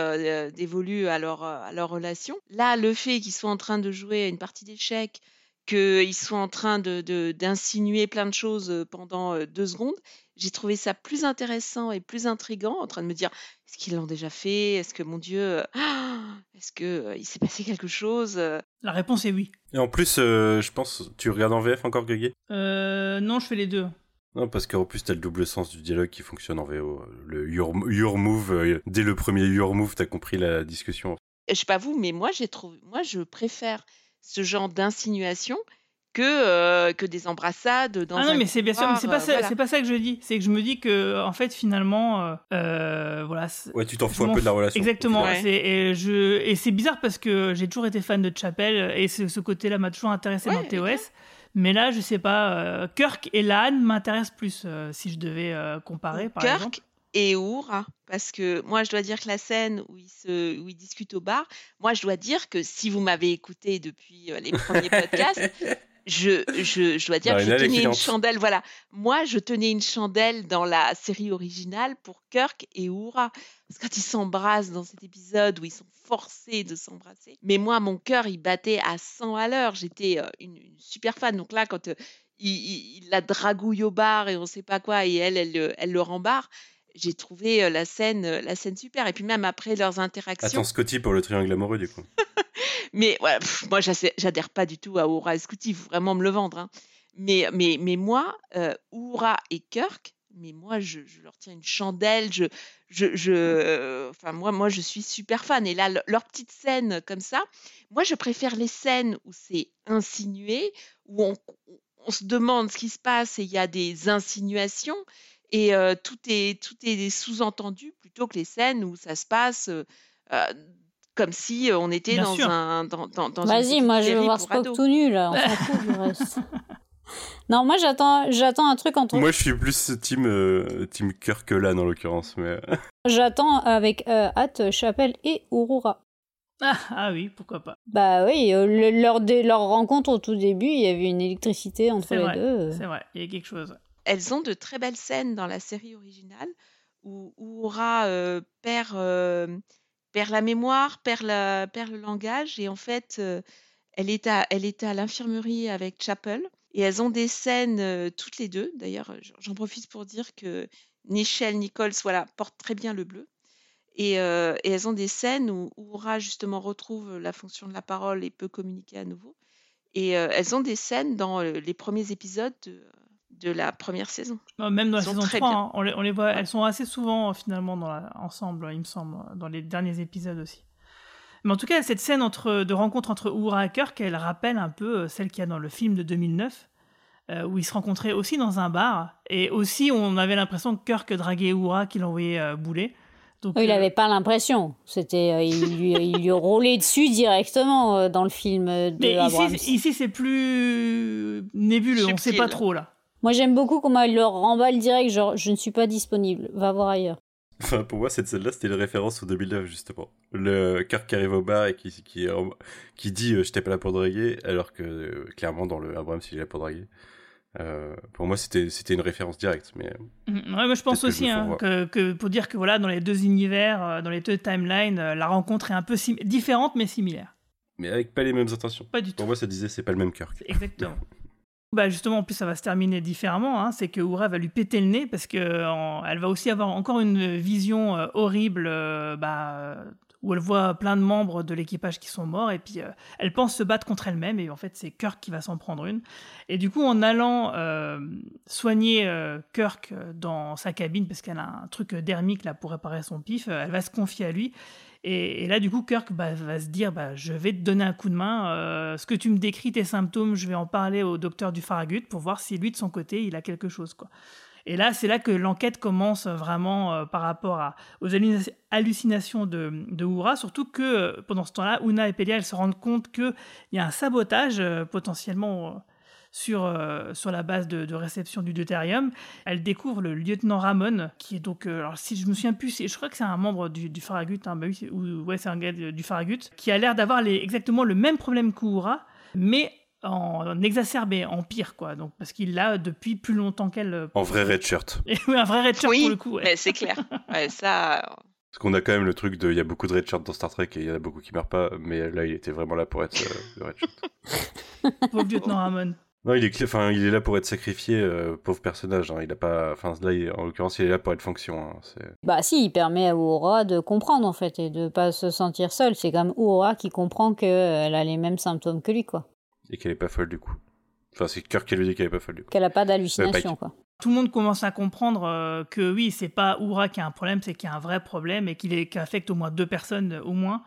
dévolu à leur, à leur relation. Là, le fait qu'ils soient en train de jouer à une partie d'échecs, qu'ils soient en train de, de- d'insinuer plein de choses pendant deux secondes, j'ai trouvé ça plus intéressant et plus intrigant, en train de me dire est-ce qu'ils l'ont déjà fait? Est-ce que, mon Dieu, ah, est-ce que euh, il s'est passé quelque chose? La réponse est oui. Et en plus, euh, je pense, tu regardes en VF encore, Guigui Euh, non, je fais les deux. Non, parce qu'en plus, t'as le double sens du dialogue qui fonctionne en VO. Le your, your move, euh, dès le premier your move, t'as compris la discussion. je sais pas vous, mais moi, j'ai trouvé, moi, je préfère ce genre d'insinuation que, euh, que des embrassades dans Ah un non, mais c'est bien sûr, mais c'est pas, euh, ça, voilà. c'est pas ça que je dis. C'est que je me dis que, en fait, finalement, euh, euh, voilà. Ouais, tu t'en fous un peu de la relation. Exactement. Ouais. c'est- Et, je, et c'est bizarre parce que j'ai toujours été fan de Chapel et ce, ce côté-là m'a toujours intéressé Ouais, dans TOS. Mais là, je sais pas, euh, Kirk et Lan m'intéressent plus euh, si je devais euh, comparer, par Kirk exemple. et Uhura. Parce que moi, je dois dire que la scène où ils, se, où ils discutent au bar, moi, je dois dire que si vous m'avez écouté depuis euh, les premiers podcasts, je, je, je dois dire que je elle tenais une chandelle. Voilà. Moi, je tenais une chandelle dans la série originale pour Kirk et Uhura. Parce que quand ils s'embrassent dans cet épisode où ils sont forcés de s'embrasser, mais moi, mon cœur, il battait à 100 à l'heure. J'étais euh, une, une super fan. Donc là, quand euh, il, il- il la dragouille au bar et on sait pas quoi, et elle, elle, le- elle le rembarre, j'ai trouvé euh, la scène, euh, la scène super. Et puis même après leurs interactions. Attends Scotty pour le triangle amoureux du coup. Mais voilà, pff, moi, j'adhère pas du tout à Aura et Scotty, il faut vraiment me le vendre. hein? Mais, mais, mais moi, euh, et Kirk, mais moi, je, je leur tiens une chandelle. Je, je, je, euh, enfin, moi, moi, je suis super fan. Et là, le- leur petite scène comme ça, moi, je préfère les scènes où c'est insinué, où on, on se demande ce qui se passe et il y a des insinuations et euh, tout est, tout est sous-entendu plutôt que les scènes où ça se passe euh, comme si on était Bien dans sûr. un dans, dans, Vas-y, moi je veux série voir Spock ados. tout nu là, on s'en fout du reste. Non, moi j'attends, j'attends un truc entre. Moi je suis plus team, euh, team Kirk que Lan en l'occurrence. Mais... J'attends avec euh, hâte Chapelle et Aurora. Ah, ah oui, pourquoi pas. Bah oui, euh, le- leur, dé- leur rencontre au tout début, il y avait une électricité entre les vrai, deux. c'est vrai, il y a quelque chose. Elles ont de très belles scènes dans la série originale où, Aura euh, perd, euh, perd la mémoire, perd, perd le langage et en fait euh, elle est à, l'infirmerie avec Chapel et elles ont des scènes toutes les deux. D'ailleurs, j'en profite pour dire que Nichelle Nichols voilà, porte très bien le bleu. Et, elles ont des scènes où, où Aura justement retrouve la fonction de la parole et peut communiquer à nouveau. Et elles ont des scènes dans les premiers épisodes de, de la première saison. Non, Même dans la Ils saison très 3, bien. hein, on, les, on les voit, elles sont assez souvent euh, finalement dans la- ensemble, il me semble, dans les derniers épisodes aussi. Mais en tout cas, cette scène entre, de rencontre entre Uhura et Kirk, elle rappelle un peu euh, celle qu'il y a dans le film de 2009, euh, où ils se rencontraient aussi dans un bar, et aussi on avait l'impression que Kirk draguait Uhura, qu'il envoyait euh, bouler. Donc, il euh, n'avait pas l'impression. C'était, euh, il, lui, il lui roulait dessus directement euh, dans le film de Mais Abrams. ici, ici c'est plus nébuleux, on sait pas trop là. Moi j'aime beaucoup comment il leur remballe direct, genre je ne suis pas disponible, va voir ailleurs. Enfin, pour moi, cette scène-là, c'était une référence au 2009, justement. Le Kirk qui arrive au bar et qui, qui, qui dit euh, Je t'ai pas là pour draguer », alors que, euh, clairement, dans le Abrams, il est là pour draguer. Euh, pour moi, c'était c'était une référence directe, mais... Mhm. Ouais, moi je pense Peut-être que je aussi me hein, que, que pour dire que voilà dans les deux univers, euh, dans les deux timelines, euh, la rencontre est un peu différente mais similaire. Mais avec pas les mêmes intentions. Pas du Pour moi, ça disait c'est pas le même Kirk. Exactement. bah justement, en plus, ça va se terminer différemment. hein, c'est que Uhura va lui péter le nez parce que en- elle va aussi avoir encore une vision euh, horrible, euh, bah, où elle voit plein de membres de l'équipage qui sont morts et puis euh, elle pense se battre contre elle-même et en fait c'est Kirk qui va s'en prendre une. Et du coup, en allant soigner Kirk dans sa cabine parce qu'elle a un truc dermique là pour réparer son pif, elle va se confier à lui. Et, là, du coup, Kirk bah, va se dire bah, Je vais te donner un coup de main. euh, ce que tu me décris, tes symptômes, je vais en parler au docteur du Farragut pour voir si lui, de son côté, il a quelque chose. Quoi. Et là, c'est là que l'enquête commence vraiment euh, par rapport aux hallucina- hallucinations de, de Uhura, surtout que euh, pendant ce temps-là, Una et Pelia, elles se rendent compte qu'il y a un sabotage potentiellement. Sur, euh, sur la base de, de réception du deutérium. Elle découvre le lieutenant Ramon, qui est donc, euh, alors si je me souviens plus, je crois que c'est un membre du, du Farragut, hein, bah oui, c'est- ou, ouais, c'est un gars du Farragut, qui a l'air d'avoir exactement le même problème qu'Oura, mais en, en exacerbé, en pire, quoi. Donc, parce qu'il l'a depuis plus longtemps qu'elle. euh, En vrai red shirt. Oui, un vrai red shirt Oui, pour le coup. ouais. c'est clair. Ouais, ça, Parce qu'on a quand même le truc de... Il y a beaucoup de red shirts dans Star Trek et il y en a beaucoup qui meurent pas, mais là, il était vraiment là pour être euh, le red shirt. Pauvre lieutenant Ramon. Non, il est, enfin, il est là pour être sacrifié, euh, pauvre personnage. hein. Il a pas... Enfin, là, il- en l'occurrence, il est là pour être fonction. hein. C'est- Bah si, il permet à Aurora de comprendre en fait et de pas se sentir seule. C'est comme Aurora qui comprend qu'elle a les mêmes symptômes que lui, quoi. Et qu'elle est pas folle, du coup. Enfin, c'est Kirk qui lui dit qu'elle est pas folle, du coup. Qu'elle a pas Euh, d'hallucination, quoi. Tout le monde commence à comprendre euh, que oui, c'est pas Oura qui a un problème, c'est qu'il y a un vrai problème et qu'il affecte au moins deux personnes euh, au moins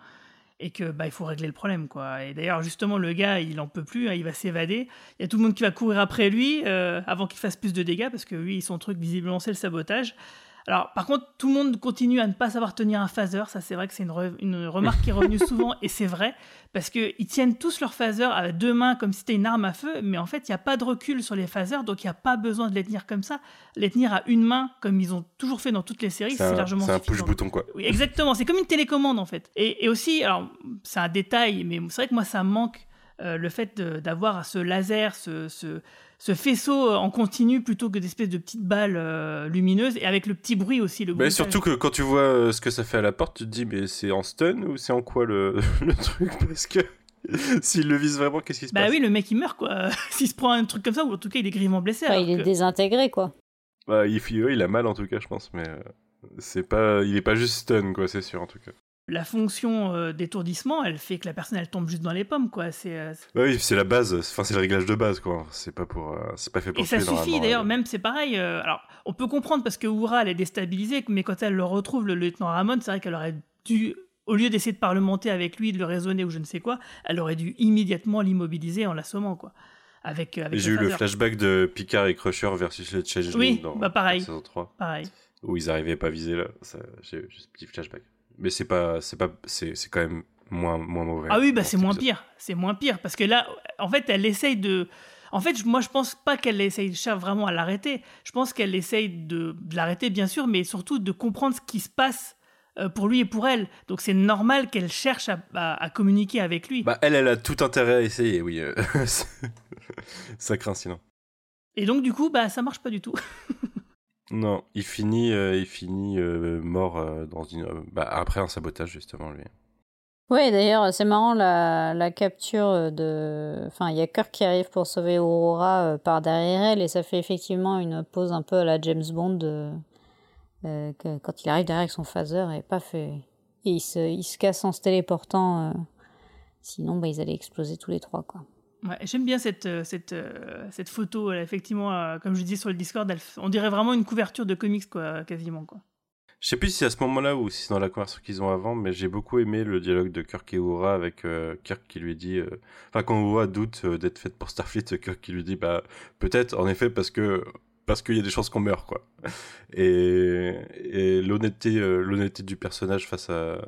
et que bah il faut régler le problème quoi. Et d'ailleurs justement le gars il en peut plus, hein, il va s'évader. Il y a tout le monde qui va courir après lui euh, avant qu'il fasse plus de dégâts parce que lui son truc visiblement c'est le sabotage. Alors, par contre, tout le monde continue à ne pas savoir tenir un phaser. Ça, c'est vrai que c'est une, re- une remarque qui est revenue souvent, et c'est vrai, parce qu'ils tiennent tous leur phaser à deux mains comme si c'était une arme à feu, mais en fait, il n'y a pas de recul sur les phasers, donc il n'y a pas besoin de les tenir comme ça. Les tenir à une main, comme ils ont toujours fait dans toutes les séries, C'est largement c'est un push-bouton, quoi. Oui, exactement. C'est comme une télécommande en fait. Et, et aussi, alors c'est un détail, mais c'est vrai que moi ça me manque euh, le fait d'avoir ce laser, ce, ce, ce faisceau en continu plutôt que d'espèces de petites balles euh, lumineuses et avec le petit bruit aussi. Le Mais surtout que quand tu vois euh, ce que ça fait à la porte, tu te dis, mais c'est en stun ou c'est en quoi le, le truc? Parce que s'il le vise vraiment, qu'est-ce qui se Bah passe? oui, le mec il meurt quoi. S'il se prend un truc comme ça, ou en tout cas il est grièvement blessé. Il est que- désintégré, quoi. Bah, il, il a mal en tout cas, je pense, mais euh, c'est pas, il est pas juste stun, quoi, c'est sûr en tout cas. La fonction euh, d'étourdissement, elle fait que la personne elle tombe juste dans les pommes quoi. C'est euh, Bah oui, c'est la base, enfin c'est le réglage de base, quoi. C'est pas pour, euh, c'est pas fait pour Et ça suffit d'ailleurs, euh. même c'est pareil. euh, alors, on peut comprendre parce que Oura elle est déstabilisée, mais quand elle le retrouve, le lieutenant Ramon, c'est vrai qu'elle aurait dû, au lieu d'essayer de parlementer avec lui, de le raisonner ou je ne sais quoi, elle aurait dû immédiatement l'immobiliser en l'assommant quoi. Avec, euh, avec J'ai eu le flashback de Picard et Crusher versus les Changeling Oui, dans bah pareil. saison 3. Pareil. Où ils arrivaient pas à viser là. J'ai eu ce petit flashback. Mais c'est pas, c'est pas, c'est, c'est quand même moins, moins mauvais. Ah oui, bah c'est moins pire. C'est moins pire parce que là, en fait, elle essaye de. En fait, moi, je pense pas qu'elle essaye vraiment à l'arrêter. Je pense qu'elle essaye de, de l'arrêter, bien sûr, mais surtout de comprendre ce qui se passe euh, pour lui et pour elle. Donc c'est normal qu'elle cherche à, à- à communiquer avec lui. Bah elle, elle a tout intérêt à essayer, oui. euh, ça craint sinon. Et donc du coup, bah ça marche pas du tout. Non, il finit, euh, il finit euh, mort euh, dans une, bah, après un sabotage justement lui. Ouais, d'ailleurs, c'est marrant la, capture de. Enfin, il y a Kirk qui arrive pour sauver Aurora par derrière elle, et ça fait effectivement une pose un peu à la James Bond quand il arrive derrière avec son phaser et paf, et, et il, se, il se casse en se téléportant. sinon, bah, ils allaient exploser tous les trois, quoi. J'aime bien cette, euh, cette, euh, cette photo. elle, effectivement, euh, comme je disais sur le Discord, on dirait vraiment une couverture de comics, quoi, quasiment. Quoi. Je sais plus si c'est à ce moment-là ou si c'est dans la conversation qu'ils ont avant, mais j'ai beaucoup aimé le dialogue de Kirk et Uhura avec euh, Kirk qui lui dit, euh, enfin quand Uhura doute euh, d'être faite pour Starfleet, Kirk qui lui dit bah peut-être en effet parce que parce qu'il y a des chances qu'on meure quoi. Et, et l'honnêteté euh, l'honnêteté du personnage face à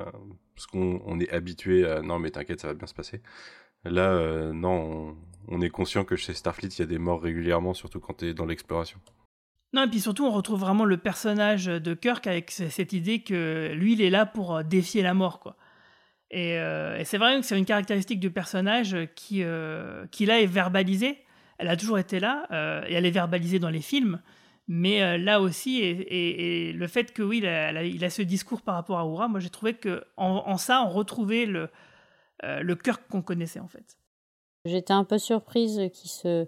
parce qu'on on est habitué à non mais t'inquiète ça va bien se passer. Là euh, non on, est conscient que chez Starfleet il y a des morts régulièrement surtout quand t'es dans l'exploration. Non, et puis surtout, on retrouve vraiment le personnage de Kirk avec cette idée que lui, il est là pour euh, défier la mort, quoi. Et, euh, et c'est vrai que c'est une caractéristique du personnage qui, qui là est verbalisée. Elle a toujours été là, et elle est verbalisée dans les films. Mais là aussi, et, le fait que oui, il a, ce discours par rapport à Aura, moi j'ai trouvé que en, ça, on retrouvait le, le Kirk qu'on connaissait en fait. J'étais un peu surprise qu'il se,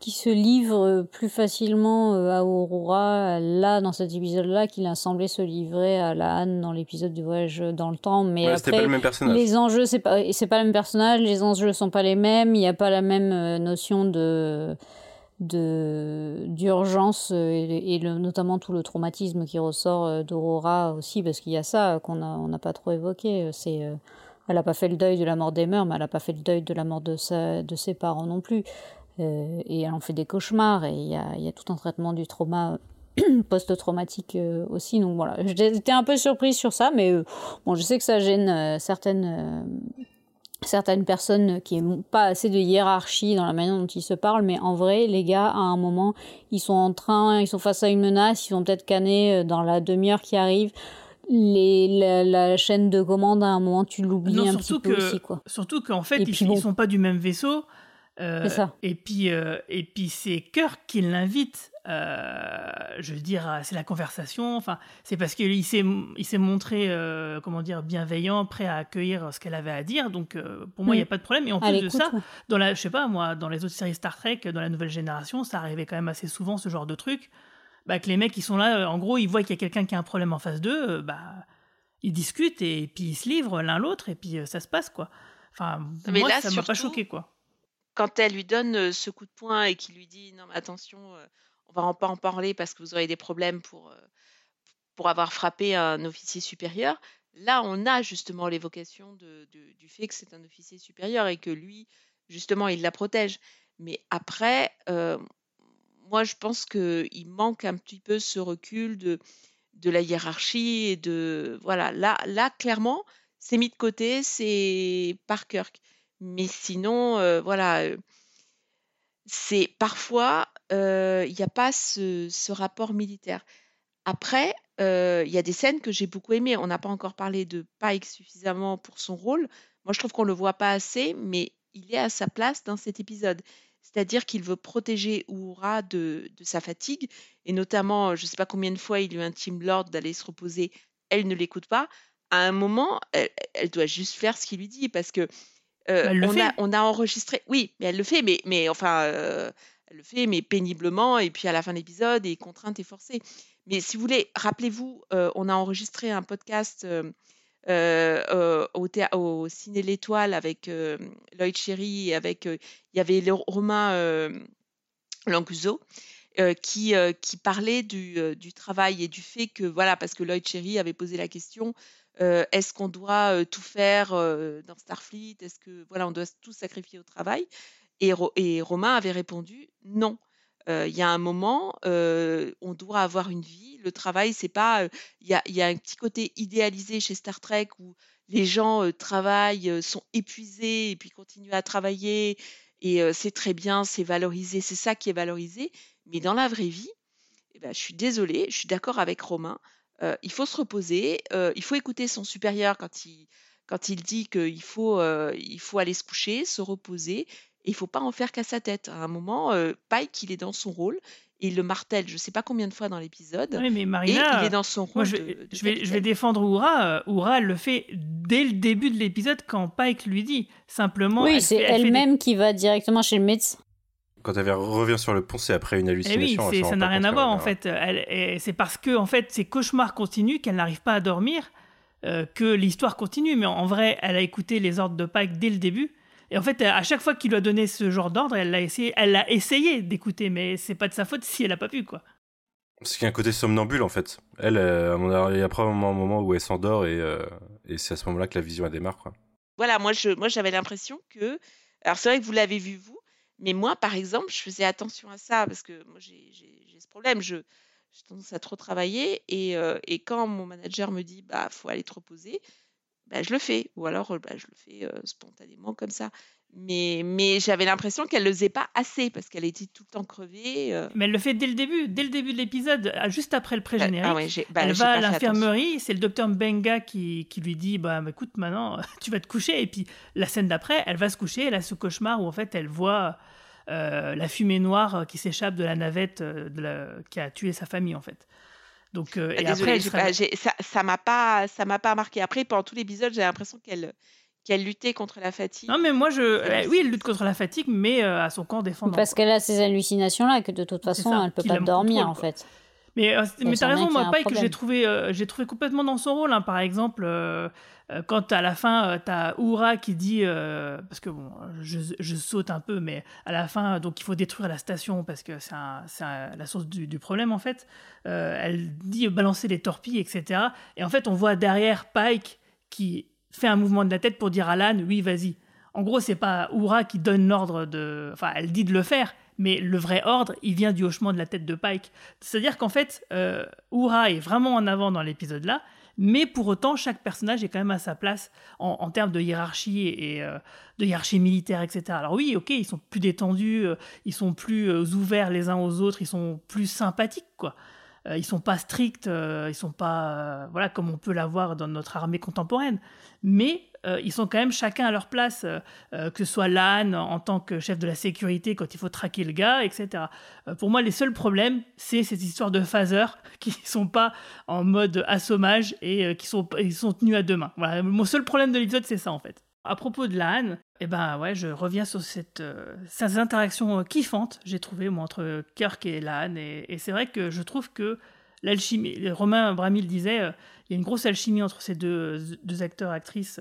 qu'il se livre plus facilement euh, à Aurora, là, dans cet épisode-là, qu'il a semblé se livrer à la Anne dans l'épisode du voyage dans le temps. Mais Ouais, après, pas le même personnage. les enjeux, c'est pas, c'est pas le même personnage, les enjeux sont pas les mêmes, il n'y a pas la même euh, notion de de d'urgence euh, et, et le- notamment tout le traumatisme qui ressort euh, d'Aurora aussi parce qu'il y a ça euh, qu'on a on n'a pas trop évoqué euh, c'est euh, elle n'a pas fait le deuil de la mort des mœurs mais elle n'a pas fait le deuil de la mort de de ses parents non plus Euh, et elle en fait des cauchemars et il y a, tout un traitement du trauma post-traumatique euh, aussi donc voilà j'étais un peu surprise sur ça mais euh, bon je sais que ça gêne certaines certaines personnes qui n'ont pas assez de hiérarchie dans la manière dont ils se parlent, mais en vrai, les gars, à un moment, ils sont en train, ils sont face à une menace, ils sont peut-être canés dans la demi-heure qui arrive. Les, la, la chaîne de commande, à un moment, tu l'oublies un petit peu que, aussi, quoi. Surtout qu'en fait, ils, bon. sont pas du même vaisseau. euh, ça. Et puis, euh, et puis c'est Kirk qui l'invite. euh, je veux dire, c'est la conversation. Enfin, c'est parce qu'il s'est, il s'est montré, comment dire, bienveillant, prêt à accueillir ce qu'elle avait à dire. Donc, pour moi, il n'y a Mm. pas de problème. Et en À plus de ça, dans la, je sais pas moi, dans les autres séries Star Trek, dans la nouvelle génération, ça arrivait quand même assez souvent ce genre de truc. Bah, que les mecs, ils sont là, euh, en gros, ils voient qu'il y a quelqu'un qui a un problème en face d'eux, euh, bah, ils discutent et puis ils se livrent l'un l'autre et puis euh, ça se passe quoi. Enfin, Mais moi, là, ça m'a pas choqué quoi. quand elle lui donne ce coup de poing et qu'il lui dit non mais attention on va en pas en parler parce que vous aurez des problèmes pour pour avoir frappé un officier supérieur là on a justement l'évocation de, de- du fait que c'est un officier supérieur et que lui justement il la protège mais après euh, moi je pense que il manque un petit peu ce recul de de la hiérarchie et de voilà là là clairement c'est mis de côté, c'est Parker. Mais sinon, euh, voilà, euh, c'est parfois euh, il n'y a pas ce, ce rapport militaire. Après, euh, il y a des scènes que j'ai beaucoup aimées. On n'a pas encore parlé de Pike suffisamment pour son rôle. Moi, je trouve qu'on le voit pas assez, mais il est à sa place dans cet épisode. C'est-à-dire qu'il veut protéger Uhura de, de sa fatigue, et notamment, je ne sais pas combien de fois il lui intime l'ordre d'aller se reposer. Elle ne l'écoute pas. À un moment, elle, elle doit juste faire ce qu'il lui dit, parce que euh, on, fait. a, on a enregistré. Oui, mais elle le fait, mais, mais enfin, euh, elle le fait, mais péniblement, et puis à la fin de l'épisode, et contrainte et forcée. Mais si vous voulez, rappelez-vous, euh, on a enregistré un podcast euh, euh, au, Ciné L'Étoile avec euh, Lloyd Cherry, avec il y avait Romain Languzo. qui, qui parlait du, du travail et du fait que, voilà, parce que Lloyd Cherry avait posé la question, est-ce qu'on doit tout faire dans Starfleet? Est-ce que, voilà, on doit tout sacrifier au travail? Et Romain avait répondu non. Il y a un moment, on doit avoir une vie. Le travail, c'est pas. Il y, a, un petit côté idéalisé chez Star Trek où les gens travaillent, sont épuisés et puis continuent à travailler et c'est très bien, c'est valorisé, c'est ça qui est valorisé. Mais dans la vraie vie, eh ben, je suis désolée, je suis d'accord avec Romain. il faut se reposer, il faut écouter son supérieur quand il, quand il dit qu'il faut, faut aller se coucher, se reposer, et il faut pas en faire qu'à sa tête. À un moment, euh, Pike, il est dans son rôle, et il le martèle, je sais pas combien de fois dans l'épisode, Oui, mais et Marina, il est dans son rôle moi, je, de- vais, de je, vais, je vais capitaine. défendre Oura. Oura, elle le fait dès le début de l'épisode quand Pike lui dit. Simplement, Oui, c'est elle des- elle-même qui va directement chez le médecin. Quand elle revient sur le pont, c'est après une Eh hallucination. oui, c'est- s'en ça n'a rien à voir en revient. fait. Et c'est parce que en fait, ces cauchemars continuent qu'elle n'arrive pas à dormir euh, que l'histoire continue. Mais en vrai, elle a écouté les ordres de Pike dès le début. Et en fait, à chaque fois qu'il lui a donné ce genre d'ordre, elle l'a essayé, elle a essayé d'écouter, mais c'est pas de sa faute si elle a pas pu quoi. Parce qu'il y a un côté somnambule en fait. Elle, euh, il y a probablement un moment où elle s'endort et, euh, et c'est à ce moment-là que la vision elle démarre. Quoi. Voilà, moi, je, moi, j'avais l'impression que. Alors, c'est vrai que vous l'avez vu, vous, mais moi, par exemple, je faisais attention à ça parce que moi, j'ai j'ai- j'ai ce problème. Je, j'ai tendance à trop travailler et, euh, et quand mon manager me dit, bah, faut aller te reposer, bah, je le fais. Ou alors, bah, je le fais euh, spontanément comme ça. Mais, mais j'avais l'impression qu'elle le faisait pas assez parce qu'elle était tout le temps crevée. euh. Mais elle le fait dès le début, dès le début de l'épisode, ah, juste après le pré-générique. Ah ouais, bah, elle va à l'infirmerie, c'est le docteur Mbenga qui, qui lui dit bah bah, écoute maintenant tu vas te coucher et puis la scène d'après elle va se coucher, elle a ce cauchemar où en fait elle voit euh, la fumée noire qui s'échappe de la navette de la- qui a tué sa famille en fait. Donc euh, Ah, et désolée, après pas- ça ça m'a pas ça m'a pas marqué. Après, pendant tout l'épisode, j'ai l'impression qu'elle qu'elle luttait contre la fatigue. Non mais moi je Euh, eh, oui elle lutte contre la fatigue mais euh, à son camp défendant. Parce qu'elle a ces hallucinations-là, que de toute façon, ça, elle peut pas dormir, contrôle, en quoi. fait. Mais, euh, mais t'as raison, moi, Pike, j'ai trouvé, euh, j'ai trouvé complètement dans son rôle. hein. Par exemple, quand à la fin, euh, t'as Oura qui dit, euh, parce que bon, je, saute un peu, mais à la fin, donc il faut détruire la station parce que c'est la source du, problème en fait. Euh, elle dit balancer les torpilles, etc. Et en fait, on voit derrière Pike qui fait un mouvement de la tête pour dire à Lan, oui, vas-y. En gros, c'est pas Oura qui donne l'ordre de. Enfin, elle dit de le faire, mais le vrai ordre, il vient du hochement de la tête de Pike. C'est-à-dire qu'en fait, euh, est vraiment en avant dans l'épisode-là, mais pour autant, chaque personnage est quand même à sa place en, termes de hiérarchie et euh, de hiérarchie militaire, etc. Alors oui, ok, ils sont plus détendus, euh, ils sont plus euh, ouverts les uns aux autres, ils sont plus sympathiques, quoi. Ils sont pas stricts, ils sont pas voilà comme on peut l'avoir dans notre armée contemporaine, mais euh, ils sont quand même chacun à leur place, euh, euh, que ce soit Lan en tant que chef de la sécurité quand il faut traquer le gars, etc. Pour moi, les seuls problèmes, c'est cette histoire de phaser qui sont pas en mode assommage et qui sont ils sont tenus à deux mains. Mon seul problème de l'épisode, c'est ça en fait. À propos de Lan, eh ben ouais, je reviens sur cette, ces interactions kiffantes, j'ai trouvé moi entre Kirk et Lan, et, et c'est vrai que je trouve que l'alchimie, Romain Bramil disait, il y a une grosse alchimie entre ces deux, deux acteurs actrices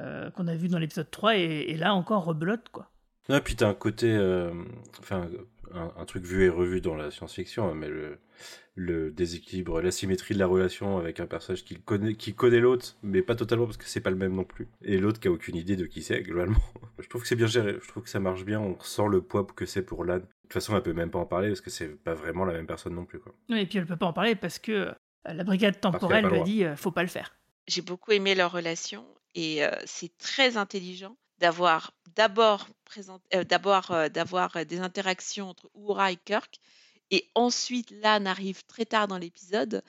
euh, euh, qu'on a vu dans l'épisode 3 et, et là encore rebelote quoi. Non, puis t'as un côté, euh, enfin, un, un truc vu et revu dans la science-fiction, hein, mais le, le déséquilibre, l'asymétrie de la relation avec un personnage qui connaît, qui connaît l'autre, mais pas totalement parce que c'est pas le même non plus, et l'autre qui a aucune idée de qui c'est globalement. Je trouve que c'est bien géré, je trouve que ça marche bien, on ressent le poids que c'est pour Lan. De toute façon, elle peut même pas en parler parce que c'est pas vraiment la même personne non plus, quoi. Oui, et puis elle peut pas en parler parce que la brigade temporelle lui a dit faut pas le faire. J'ai beaucoup aimé leur relation et c'est très intelligent d'avoir d'abord d'abord d'avoir des interactions entre Uhura et Kirk et ensuite Lan arrive très tard dans l'épisode.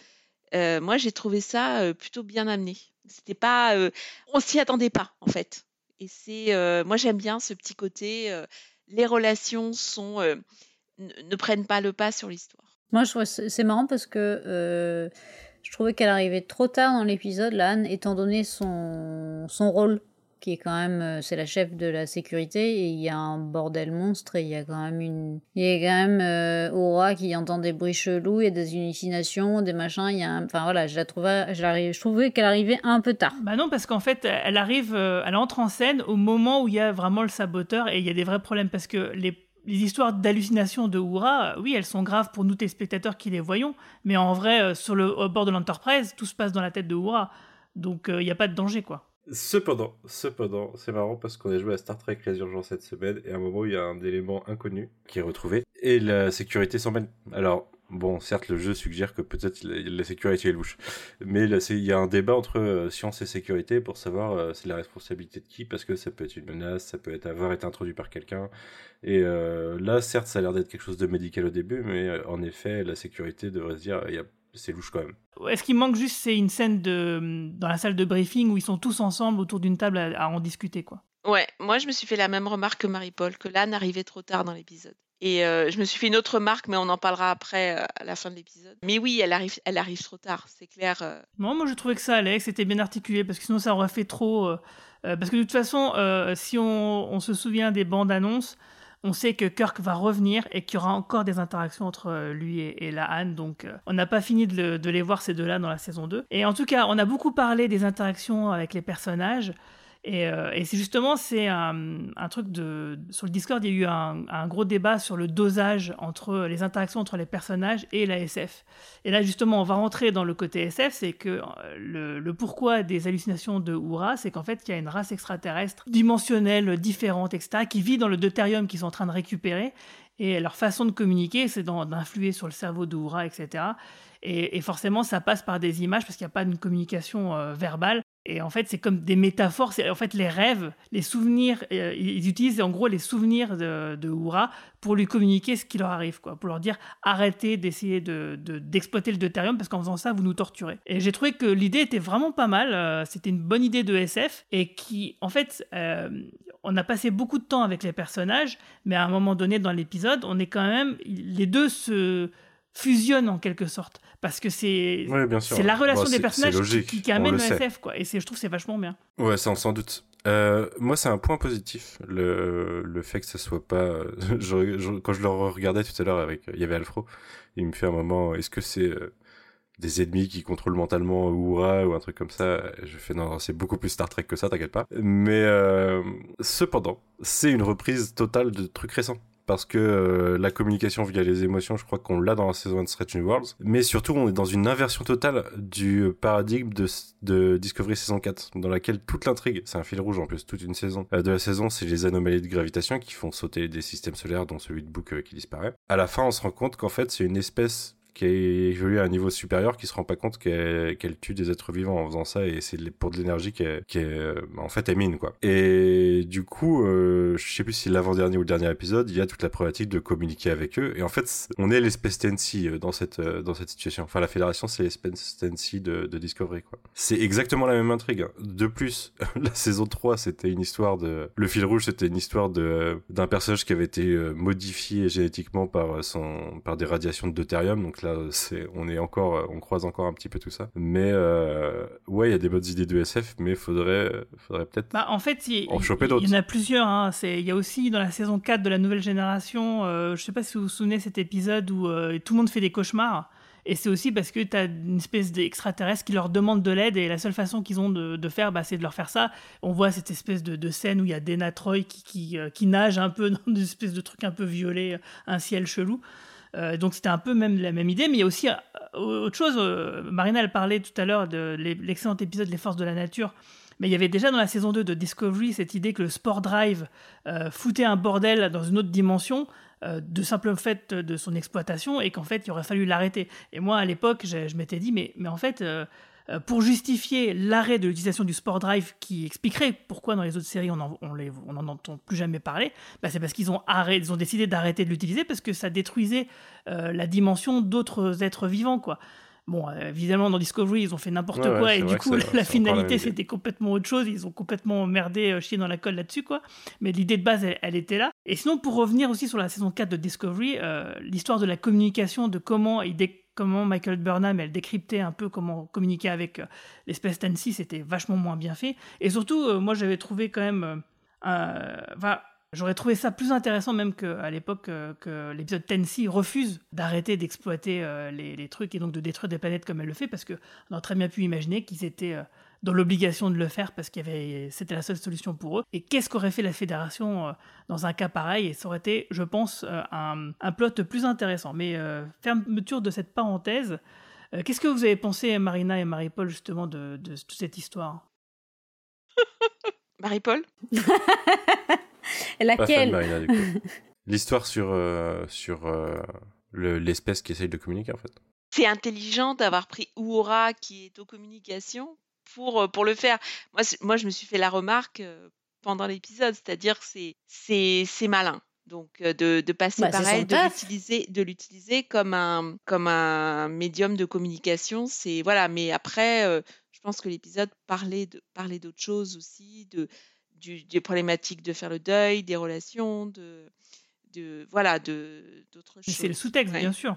moi, j'ai trouvé ça plutôt bien amené. C'était pas, on s'y attendait pas en fait. Et c'est, moi, j'aime bien ce petit côté. les relations sont ne, prennent pas le pas sur l'histoire. Moi, c'est marrant parce que je trouvais qu'elle arrivait trop tard dans l'épisode, Lan, étant donné son, son rôle qui est quand même, euh, c'est la chef de la sécurité, et il y a un bordel monstre, et il y a quand même une, il y a quand même euh, Aura qui entend des bruits chelous, il y a des hallucinations, des machins, il y a, enfin voilà, je la trouvais, je, je trouvais qu'elle arrivait un peu tard. Bah non, parce qu'en fait, elle arrive, euh, elle entre en scène au moment où il y a vraiment le saboteur, et il y a des vrais problèmes, parce que les les histoires d'hallucination de Oura, oui, elles sont graves pour nous téléspectateurs qui les voyons, mais en vrai, sur le bord de l'Enterprise, tout se passe dans la tête de Oura, donc il n'y a pas de danger, quoi. Cependant, cependant, c'est marrant parce qu'on a joué à Star Trek Résurgence cette semaine et à un moment il y a un élément inconnu qui est retrouvé et la sécurité s'en mêle. Alors, bon, certes, le jeu suggère que peut-être la, sécurité est louche, mais là, il y a un débat entre euh, science et sécurité pour savoir euh, c'est la responsabilité de qui parce que ça peut être une menace, ça peut être avoir été introduit par quelqu'un. Et euh, là, certes, ça a l'air d'être quelque chose de médical au début, mais en effet, la sécurité devrait se dire c'est louche quand même. Est-ce qu'il manque juste, c'est une scène de, dans la salle de briefing où ils sont tous ensemble autour d'une table à, en discuter, quoi. Ouais, moi je me suis fait la même remarque que Marie-Paul, que Lan arrivait trop tard dans l'épisode. Et euh, je me suis fait une autre remarque, mais on en parlera après euh, à la fin de l'épisode. Mais oui, elle arrive, elle arrive trop tard, c'est clair. Euh. Non, moi je trouvais que ça allait, que c'était bien articulé, parce que sinon ça aurait fait trop. parce que de toute façon, si on, se souvient des bandes annonces, on sait que Kirk va revenir et qu'il y aura encore des interactions entre lui et, la Anne. Donc, on n'a pas fini de, de, les voir ces deux-là dans la saison 2. Et en tout cas, on a beaucoup parlé des interactions avec les personnages. Euh, et, c'est justement, c'est un, truc de. Sur le Discord, il y a eu un, gros débat sur le dosage entre les interactions entre les personnages et la SF. Et là, justement, on va rentrer dans le côté SF, c'est que euh, le, pourquoi des hallucinations de Oura, c'est qu'en fait, il y a une race extraterrestre dimensionnelle, différente, etc., qui vit dans le deutérium qu'ils sont en train de récupérer. Et leur façon de communiquer, c'est d'influer sur le cerveau de Oura, etc. Et, forcément, ça passe par des images parce qu'il n'y a pas de communication euh, verbale. Et en fait, c'est comme des métaphores. En fait les rêves, les souvenirs. Euh, ils utilisent en gros les souvenirs de, de pour lui communiquer ce qui leur arrive, quoi. Pour leur dire arrêtez d'essayer de, d'exploiter le deutérium parce qu'en faisant ça, vous nous torturez. Et j'ai trouvé que l'idée était vraiment pas mal. Euh, c'était une bonne idée de SF et qui, en fait, euh, on a passé beaucoup de temps avec les personnages, mais à un moment donné dans l'épisode, on est quand même. Les deux se fusionnent en quelque sorte parce que c'est c'est la relation des personnages qui, qui, amène le, SF quoi. Et je trouve c'est vachement bien. Ouais sans, sans doute. Euh, moi c'est un point positif le, le fait que ça soit pas quand je le regardais tout à l'heure avec il y avait Alfro il me fait un moment est-ce que c'est euh, des ennemis qui contrôlent mentalement Oura ou un truc comme ça? Je fais non, c'est beaucoup plus Star Trek que ça, t'inquiète pas. Mais euh, cependant, c'est une reprise totale de trucs récents parce que euh, la communication via les émotions, je crois qu'on l'a dans la saison 1 de Stretch New Worlds. Mais surtout, on est dans une inversion totale du paradigme de, Discovery saison 4, dans laquelle toute l'intrigue, c'est un fil rouge en plus, toute une saison euh, de la saison, c'est les anomalies de gravitation qui font sauter des systèmes solaires, dont celui de Book euh, qui disparaît. À la fin, on se rend compte qu'en fait, c'est une espèce qui a évolué à un niveau supérieur, qui se rend pas compte qu'elle tue des êtres vivants en faisant ça, et c'est pour de l'énergie qui est, est, en fait, elle mine, quoi. Et du coup, euh, je sais plus si l'avant-dernier ou le dernier épisode, il y a toute la problématique de communiquer avec eux, et en fait, on est l'espèce Tensi euh, dans cette, euh, dans cette situation. Enfin, la fédération, c'est l'espèce Tensi de, de Discovery, quoi. C'est exactement la même intrigue. De plus, la saison 3, c'était une histoire de, le fil rouge, c'était une histoire de, d'un personnage qui avait été euh, modifié génétiquement par son, par des radiations de deutérium, donc là, c'est, on est encore, on croise encore un petit peu tout ça. Mais euh, ouais, il y a des bonnes idées de SF, mais faudrait, faudrait peut-être bah, en fait, il, en choper d'autres. Il y en a plusieurs. Hein. C'est, il y a aussi dans la saison 4 de la nouvelle génération, euh, je sais pas si vous vous souvenez cet épisode où euh, tout le monde fait des cauchemars. Et c'est aussi parce que tu as une espèce d'extraterrestre qui leur demande de l'aide et la seule façon qu'ils ont de, faire, bah, c'est de leur faire ça. On voit cette espèce de, scène où il y a Dana Troy qui, qui, qui, nage un peu dans une espèce de truc un peu violet, un ciel chelou. Euh, donc c'était un peu même la même idée, mais il y a aussi euh, autre chose. Euh, Marina, elle parlait tout à l'heure de l'excellent épisode Les Forces de la Nature. Mais il y avait déjà dans la saison 2 de Discovery cette idée que le Sport Drive foutait un bordel dans une autre dimension de simple fait de son exploitation et qu'en fait il aurait fallu l'arrêter. Et moi à l'époque je, m'étais dit mais, mais en fait pour justifier l'arrêt de l'utilisation du Sport Drive qui expliquerait pourquoi dans les autres séries on n'en on en entend plus jamais parler, bah c'est parce qu'ils ont, arrêté, ils ont décidé d'arrêter de l'utiliser parce que ça détruisait la dimension d'autres êtres vivants quoi. Bon, euh, évidemment, dans Discovery, ils ont fait n'importe quoi et du coup, la finalité, c'était complètement autre chose. Ils ont complètement merdé, euh, chié dans la colle là-dessus, quoi. Mais l'idée de base, elle, était là. Et sinon, pour revenir aussi sur la saison 4 de Discovery, euh, l'histoire de la communication, de comment, comment Michael Burnham, elle décryptait un peu comment communiquer avec l'espèce Tensi, c'était vachement moins bien fait. Et surtout, moi, j'avais trouvé quand même. J'aurais trouvé ça plus intéressant même qu'à l'époque euh, que l'épisode Tennessee refuse d'arrêter d'exploiter euh, les, trucs et donc de détruire des planètes comme elle le fait parce qu'on aurait très bien pu imaginer qu'ils étaient euh, dans l'obligation de le faire parce qu'il y avait c'était la seule solution pour eux. Et qu'est-ce qu'aurait fait la fédération dans un cas pareil? Et ça aurait été, je pense, un, un plot plus intéressant. Mais fermeture de cette parenthèse. qu'est-ce que vous avez pensé, Marina et Marie-Paul, justement, de, de toute cette histoire? Marie-Paul? Laquelle? L'histoire sur, euh, sur euh, l'espèce qui essaye de communiquer, en fait. C'est intelligent d'avoir pris Uhura, qui est aux communications, pour, euh, pour le faire. Moi, moi, je me suis fait la remarque pendant l'épisode, c'est-à-dire que c'est malin. Donc, de, de passer bah, par elle, de l'utiliser, de l'utiliser comme un, comme un médium de communication, c'est voilà. Mais après, je pense que l'épisode parlait de parlait d'autres choses aussi, de des problématiques de faire le deuil, des relations, de, de voilà, de d'autres choses. C'est le sous-texte, bien sûr.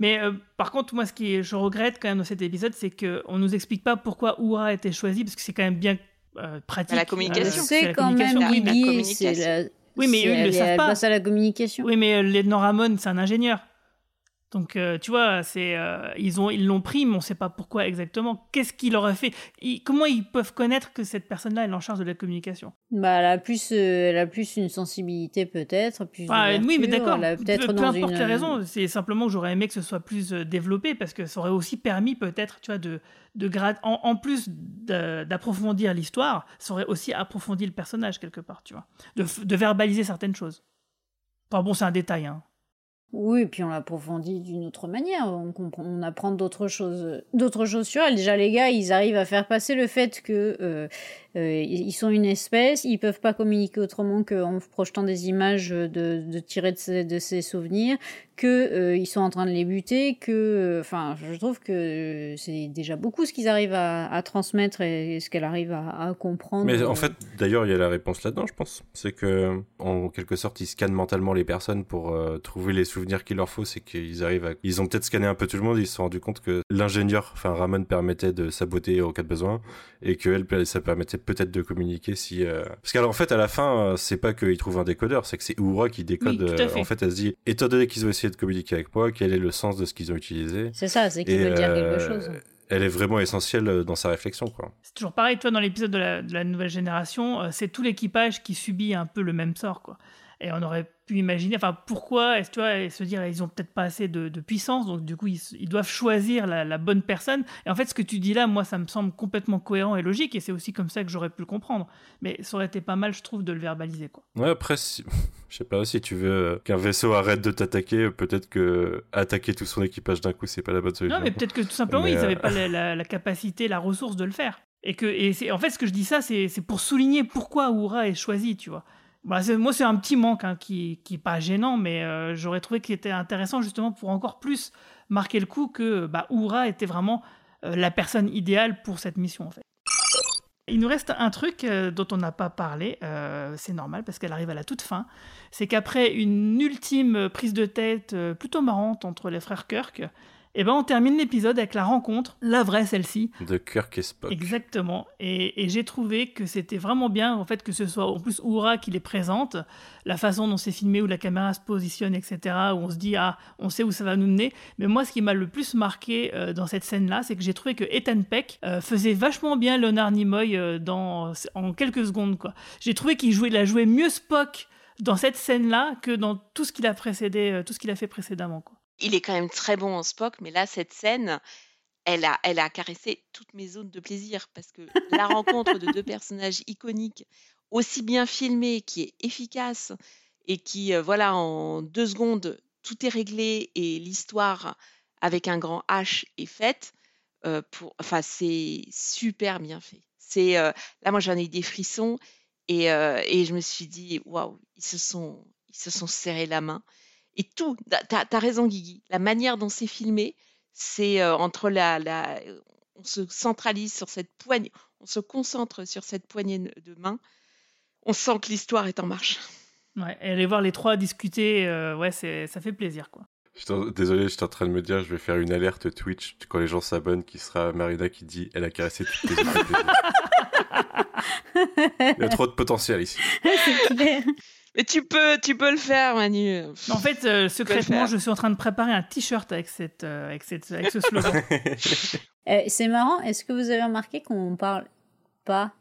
Mais euh, par contre, moi, ce qui je regrette quand même dans cet épisode, c'est qu'on nous explique pas pourquoi Oura a été choisi, parce que c'est quand même bien euh, pratique. la communication. c'est quand même lié, c'est la... Oui, mais eux, ils le savent pas. à la communication. Oui, mais euh, Ramon, c'est un ingénieur. Donc, euh, tu vois, c'est, euh, ils ont, ils l'ont pris, mais on ne sait pas pourquoi exactement. Qu'est-ce qu'il aurait fait? Comment ils peuvent connaître que cette personne-là est en charge de la communication? Bah, elle a plus, euh, elle a plus une sensibilité peut-être, plus. Ah, oui, mais d'accord. Peu, peu importe les raisons. C'est simplement que j'aurais aimé que ce soit plus développé parce que ça aurait aussi permis peut-être, tu vois, de, de en, en plus d'approfondir l'histoire, ça aurait aussi approfondi le personnage quelque part, tu vois, de, de verbaliser certaines choses. Enfin bon, c'est un détail, hein. Oui, puis on l'approfondit d'une autre manière. On, on apprend d'autres choses, d'autres choses sur elle. Déjà, les gars, ils arrivent à faire passer le fait que euh, euh, ils sont une espèce, ils peuvent pas communiquer autrement qu'en projetant des images de, de tirer de ses souvenirs, que euh, ils sont en train de les buter, que, euh, enfin, je trouve que c'est déjà beaucoup ce qu'ils arrivent à, transmettre et ce qu'elle arrive à, comprendre. Mais en fait, d'ailleurs, il y a la réponse là-dedans, je pense. C'est que, en quelque sorte, ils scannent mentalement les personnes pour trouver les souvenirs qu'il leur faut. C'est qu'ils arrivent ils ont peut-être scanné un peu tout le monde. Ils se sont rendus compte que l'ingénieur, enfin Ramon, permettait de saboter au cas de besoin et que elle, ça permettait peut-être de communiquer si. Euh... Parce qu'en fait, à la fin, euh, c'est pas qu'ils trouvent un décodeur, c'est que c'est Uhura qui décode. Euh, en fait, elle se dit étant donné qu'ils ont essayé de communiquer avec moi, quel est le sens de ce qu'ils ont utilisé? C'est ça, c'est qu'ils veulent dire quelque euh, chose. Elle est vraiment essentielle dans sa réflexion, quoi. C'est toujours pareil, toi, dans l'épisode de la, de la nouvelle génération, c'est tout l'équipage qui subit un peu le même sort, quoi. Et on aurait imaginer, enfin pourquoi est-ce tu vois, se dire ils ont peut-être pas assez de, puissance, donc du coup ils, doivent choisir la, bonne personne. Et en fait ce que tu dis là, moi ça me semble complètement cohérent et logique, et c'est aussi comme ça que j'aurais pu le comprendre. Mais ça aurait été pas mal, je trouve, de le verbaliser quoi. Ouais après, je sais pas si tu veux qu'un vaisseau arrête de t'attaquer, peut-être que attaquer tout son équipage d'un coup c'est pas la bonne solution. Non mais peut-être que tout simplement ils n'avaient pas la, la, capacité, la ressource de le faire. Et que et en fait ce que je dis ça, c'est pour souligner pourquoi Oura est choisi, tu vois. Bah, moi, c'est un petit manque hein, qui n'est pas gênant, mais euh, j'aurais trouvé qu'il était intéressant justement pour encore plus marquer le coup que bah, Oura était vraiment euh, la personne idéale pour cette mission en fait. Il nous reste un truc euh, dont on n'a pas parlé, c'est normal parce qu'elle arrive à la toute fin, c'est qu'après une ultime prise de tête plutôt marrante entre les frères Kirk, et eh ben on termine l'épisode avec la rencontre, la vraie celle-ci. De Kirk et Spock. Exactement. Et, j'ai trouvé que c'était vraiment bien, en fait, que ce soit en plus Oura qui les présente, la façon dont c'est filmé, où la caméra se positionne, etc., où on se dit, ah, on sait où ça va nous mener. Mais moi, ce qui m'a le plus marqué euh, dans cette scène-là, c'est que j'ai trouvé que Ethan Peck euh, faisait vachement bien Leonard Nimoy euh, dans, en quelques secondes, quoi. J'ai trouvé qu'il jouait, il a joué mieux Spock dans cette scène-là que dans tout ce qu'il a précédé, tout ce qu'il a fait précédemment, quoi il est quand même très bon en Spock, mais là, cette scène, elle a, elle a caressé toutes mes zones de plaisir parce que la rencontre de deux personnages iconiques, aussi bien filmés, qui est efficace et qui, euh, voilà, en deux secondes, tout est réglé et l'histoire avec un grand H est faite. euh, pour, enfin, c'est super bien fait. C'est euh, là, moi, j'en ai eu des frissons et, et je me suis dit, waouh, ils se sont, ils se sont serrés la main. Et tout, t'as as raison, Guigui. La manière dont c'est filmé, c'est euh, entre la, la, on se centralise sur cette poignée, on se concentre sur cette poignée de main. On sent que l'histoire est en marche. Ouais, et aller voir les trois discuter, euh, ouais, c'est, ça fait plaisir, quoi. En- Désolé, j'étais en train de me dire, je vais faire une alerte Twitch quand les gens s'abonnent, qui sera Marina qui dit elle a caressé toutes les. Il y a trop de potentiel ici. c'est clair. Mais tu peux, tu peux le faire, Manu. En fait, euh, secrètement, je suis en train de préparer un t-shirt avec, cette, euh, avec, cette, avec ce slogan. Euh, c'est marrant, est-ce que vous avez remarqué qu'on parle pas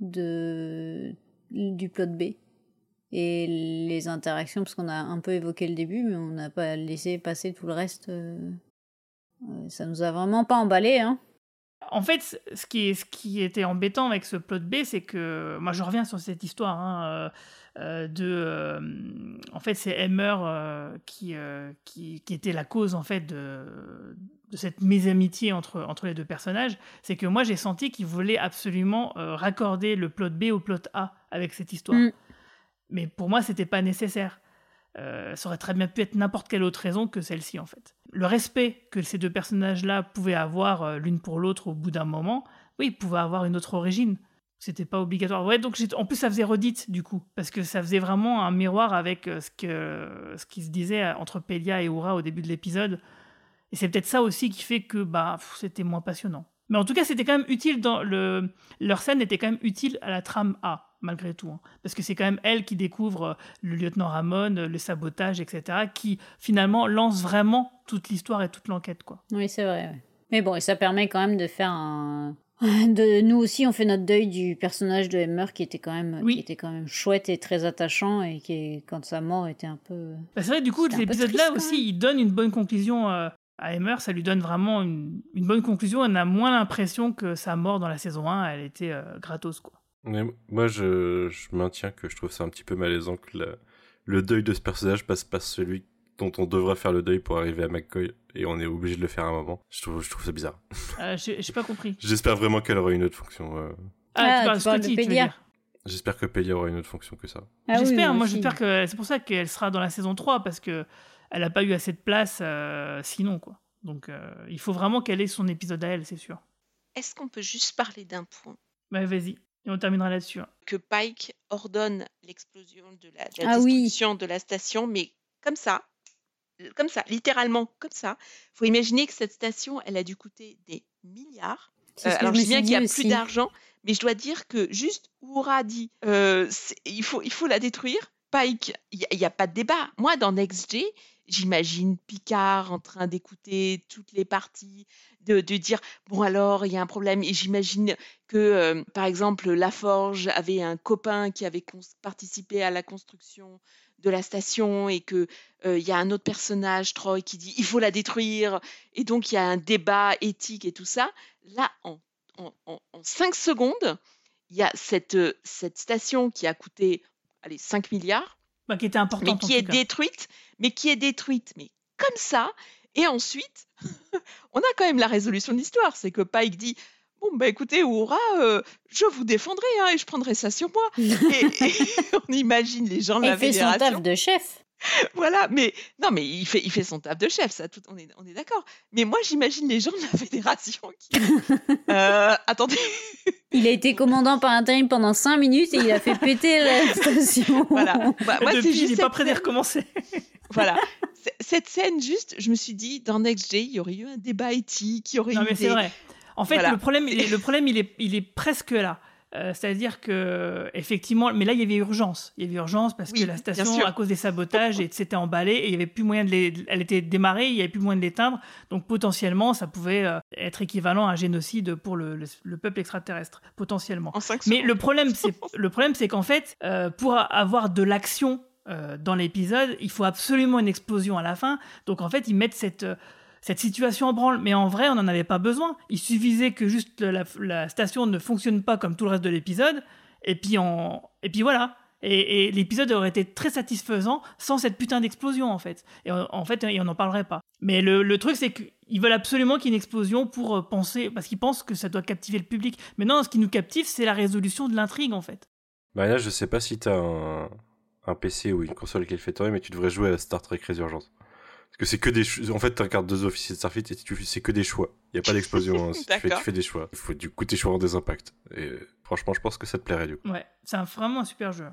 de du plot B et les interactions? Parce qu'on a un peu évoqué le début mais on n'a pas laissé passer tout le reste ça nous a vraiment pas emballé hein En fait, ce qui, est, ce qui était embêtant avec ce plot B, c'est que moi je reviens sur cette histoire hein, de, euh, en fait, c'est Emmer euh, qui, euh, qui, qui était la cause en fait de, de cette mésamitié entre, entre les deux personnages. C'est que moi j'ai senti qu'il voulait absolument euh, raccorder le plot B au plot A avec cette histoire. Mm. Mais pour moi, c'était pas nécessaire. Euh, ça aurait très bien pu être n'importe quelle autre raison que celle-ci, en fait. Le respect que ces deux personnages-là pouvaient avoir euh, l'une pour l'autre au bout d'un moment, oui, ils pouvaient avoir une autre origine. C'était pas obligatoire. Ouais, donc en plus, ça faisait redite, du coup, parce que ça faisait vraiment un miroir avec euh, ce, que, ce qui se disait euh, entre Pelia et Ura au début de l'épisode. Et c'est peut-être ça aussi qui fait que bah, c'était moins passionnant. Mais en tout cas, c'était quand même utile dans le. Leur scène était quand même utile à la trame A, malgré tout. hein. Parce que c'est quand même elle qui découvre euh, le lieutenant Ramon, le sabotage, etc., qui finalement lance vraiment toute l'histoire et toute l'enquête, quoi. oui c'est vrai mais bon et ça permet quand même de faire un de nous aussi on fait notre deuil du personnage de Emmer qui était quand même Oui. qui était quand même chouette et très attachant et qui est- quand sa mort était un peu Bah, c'est vrai, du coup, l'épisode-là aussi, il donne une bonne conclusion euh, à Emmer. Ça lui donne vraiment une, une bonne conclusion. On a moins l'impression que sa mort dans la saison 1, elle était euh, gratos, quoi. Mais moi, je, je maintiens que je trouve ça un petit peu malaisant que la- le deuil de ce personnage passe pas celui dont on devrait faire le deuil pour arriver à McCoy et on est obligé de le faire à un moment. Je trouve, je trouve ça bizarre. Euh, J'ai pas compris. J'espère vraiment qu'elle aura une autre fonction. euh. Ah, Ah, tu parles dire J'espère que Pelia aura une autre fonction que ça. Ah oui, J'espère, moi j'espère que c'est pour ça qu'elle sera dans la saison 3 parce que elle a pas eu assez de place euh, sinon quoi. Donc euh, il faut vraiment qu'elle ait son épisode à elle, c'est sûr. Est-ce qu'on peut juste parler d'un point? Bah vas-y, et on terminera là-dessus. hein. Que Pike ordonne l'explosion de la, de la Ah oui. destruction de la station, mais comme ça, comme ça, littéralement comme ça. faut imaginer que cette station, elle a dû coûter des milliards. Euh, alors je sais bien qu'il y a plus d'argent, mais je dois dire que juste Oura dit euh, il, faut, il faut la détruire. Pike, il n'y a, pas de débat. Moi, dans Next G, j'imagine Picard en train d'écouter toutes les parties, de, de dire bon alors il y a un problème. Et j'imagine que euh, par exemple Laforge avait un copain qui avait participé à la construction de la station et que euh, il y a un autre personnage Troy qui dit il faut la détruire et donc il y a un débat éthique et tout ça. Là en en, en- en cinq secondes, il y a cette, euh, cette station qui a coûté allez, 5 milliards, Bah, qui était importante mais qui est détruite, mais qui est détruite, mais comme ça. Et ensuite, on a quand même la résolution de l'histoire. C'est que Pike dit Bon, bah écoutez, Oura, euh, je vous défendrai hein, et je prendrai ça sur moi. et, et on imagine les gens de la fait son taf de chef Voilà, mais non, mais il fait, il fait son taf de chef, ça, tout, on est, on est d'accord. Mais moi, j'imagine les gens de la fédération qui. Euh, attendez, il a été commandant par intérim pendant 5 minutes et il a fait péter la station voilà. Bah, moi, c'est Depuis, il juste n'est pas prêt d'y recommencer. voilà. Cette scène, juste, je me suis dit, dans Next il y aurait eu un débat éthique, il y aurait non eu mais des... En fait, Voilà. le problème, il est, le problème, il est, il est presque là. Euh, C'est-à-dire que effectivement, mais là il y avait urgence. Il y avait urgence parce Oui, que la station, à cause des sabotages, s'était emballée et il y avait plus moyen de les, elle était démarrée, il y avait plus moyen de l'éteindre. Donc potentiellement, ça pouvait euh, être équivalent à un génocide pour le, le- le peuple extraterrestre, potentiellement. Mais le problème, c'est le problème, c'est qu'en fait, euh, pour avoir de l'action euh, dans l'épisode, il faut absolument une explosion à la fin. Donc en fait, ils mettent cette cette situation en branle. Mais en vrai, on n'en avait pas besoin. Il suffisait que juste la, station ne fonctionne pas comme tout le reste de l'épisode, et puis on, et puis voilà. Et, l'épisode aurait été très satisfaisant sans cette putain d'explosion en fait. Et en, en fait, on n'en parlerait pas. Mais le, truc, c'est qu'ils veulent absolument qu'il y ait une explosion pour euh, penser, parce qu'ils pensent que ça doit captiver le public. Mais non, ce qui nous captive, c'est la résolution de l'intrigue en fait. Bah là, je sais pas si t'as un, un PC ou une console qui le fait tourner, mais tu devrais jouer à Star Trek Résurgence. Parce que c'est que des cho- En fait, t'incarnes deux officiers de Starfleet et tu... c'est que des choix. Il y a pas d'explosion. hein. si tu, fais, tu des choix. Il faut du coup tes choix ont des impacts. Et franchement, je pense que ça te plairait du coup. Ouais, c'est un- vraiment un super jeu.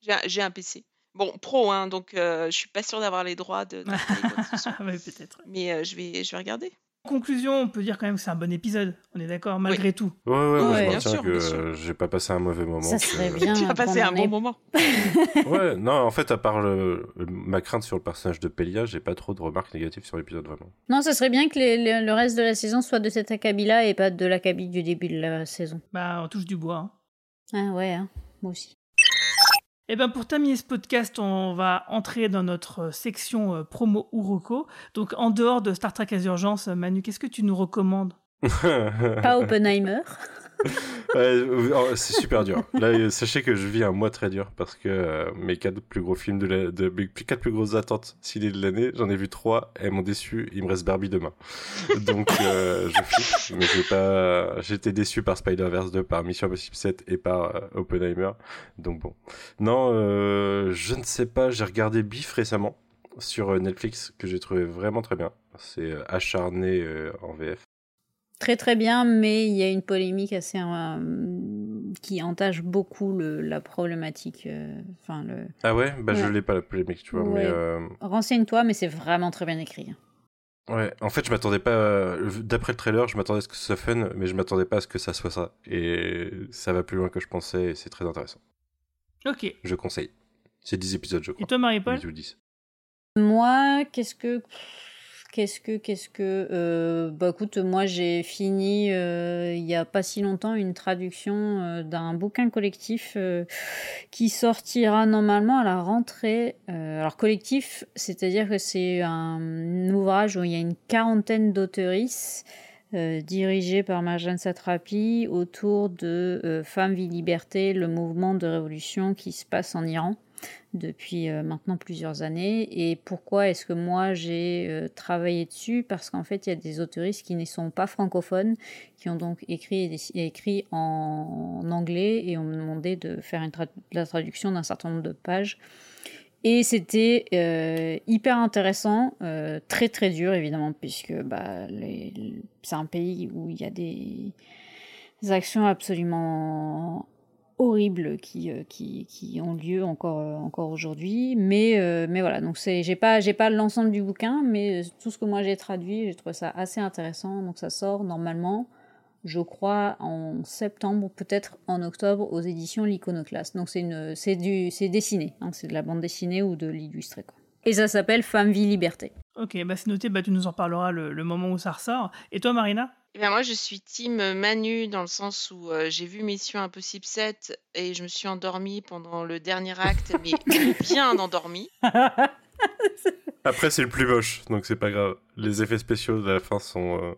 J'ai un, j'ai un PC. Bon, pro, hein, donc euh, je suis pas sûre d'avoir les droits de. soit. Ouais, peut-être. Mais euh, je, vais, je vais regarder. En conclusion, on peut dire quand même que c'est un bon épisode. On est d'accord, malgré tout. Ouais, ouais, moi, Ouais, je bien maintiens sûr, que euh, j'ai pas passé un mauvais moment. Ça que- serait bien. Tu as passé un bon moment. Ouais, non, en fait, à part le... ma crainte sur le personnage de Pelia, j'ai pas trop de remarques négatives sur l'épisode vraiment. Non, ça serait bien que les- les- le reste de la saison soit de cet acabit-là et pas de l'acabit du début de la saison. Bah, on touche du bois. hein. Ah ouais, hein, moi aussi. Et ben pour terminer ce podcast, on va entrer dans notre euh, section euh, promo Uroko. Donc en dehors de Star Trek Urgence, Manu, qu'est-ce que tu nous recommandes? Pas Oppenheimer. Ouais, euh, c'est super dur. Là, sachez que je vis un mois très dur parce que euh, mes quatre plus gros films de, la, de mes quatre plus grosses attentes ciné de l'année, j'en ai vu trois, elles m'ont déçu. Il me reste Barbie demain, donc euh, je flippe. Mais j'ai pas, j'étais déçu par Spider-Verse 2, par Mission Impossible 7 et par euh, Oppenheimer. Donc bon, non, euh, je ne sais pas. J'ai regardé Biff récemment sur Netflix que j'ai trouvé vraiment très bien. C'est acharné en VF. Très très bien, mais il y a une polémique assez euh, qui entache beaucoup le- la problématique. euh, Enfin, le. Ah ouais, bah je Ouais. l'ai pas la polémique, tu vois, mais. Euh, Renseigne-toi, mais c'est vraiment très bien écrit. Ouais, en fait, je m'attendais pas. D'après le trailer, je m'attendais à ce que ce soit fun, mais je m'attendais pas à ce que ça soit ça. Et ça va plus loin que je pensais, et c'est très intéressant. Ok. Je conseille. C'est 10 épisodes, je crois. Et toi, Marie-Paul? 8 ou 10. Moi, qu'est-ce que. Qu'est-ce que, qu'est-ce que. euh, bah écoute, moi j'ai fini euh, il y a pas si longtemps une traduction euh, d'un bouquin collectif euh, qui sortira normalement à la rentrée. Euh, alors, collectif, c'est-à-dire que c'est un ouvrage où il y a une quarantaine d'auteuristes euh, dirigés par Marjane Satrapi autour de euh, Femmes, Vie, Liberté, le mouvement de révolution qui se passe en Iran depuis euh, maintenant plusieurs années. Et pourquoi est-ce que moi j'ai euh, travaillé dessus? Parce qu'en fait, il y a des autoristes qui ne sont pas francophones, qui ont donc écrit, écrit en, anglais et ont demandé de faire la traduction d'un certain nombre de pages. Et c'était euh, hyper intéressant, très très dur évidemment, puisque bah, c'est un pays où il y a des actions absolument horribles qui, euh, qui, qui ont lieu encore, euh, encore aujourd'hui. Mais, euh, mais voilà, donc j'ai pas, pas l'ensemble du bouquin, mais tout ce que moi j'ai traduit, j'ai trouvé ça assez intéressant. Donc ça sort normalement, je crois, en septembre, peut-être en octobre, aux éditions L'Iconoclaste. Donc c'est, dessiné, hein, c'est de la bande dessinée ou de l'illustré. Et ça s'appelle Femme, Vie, Liberté. Ok, bah c'est noté, bah tu nous en parleras le, le moment où ça ressort. Et toi, Marina? Eh bien, moi, je suis team Manu dans le sens où euh, j'ai vu Mission Impossible 7 et je me suis endormie pendant le dernier acte, mais bien endormie. Après, c'est le plus moche, donc c'est pas grave. Les effets spéciaux de la fin sont. euh,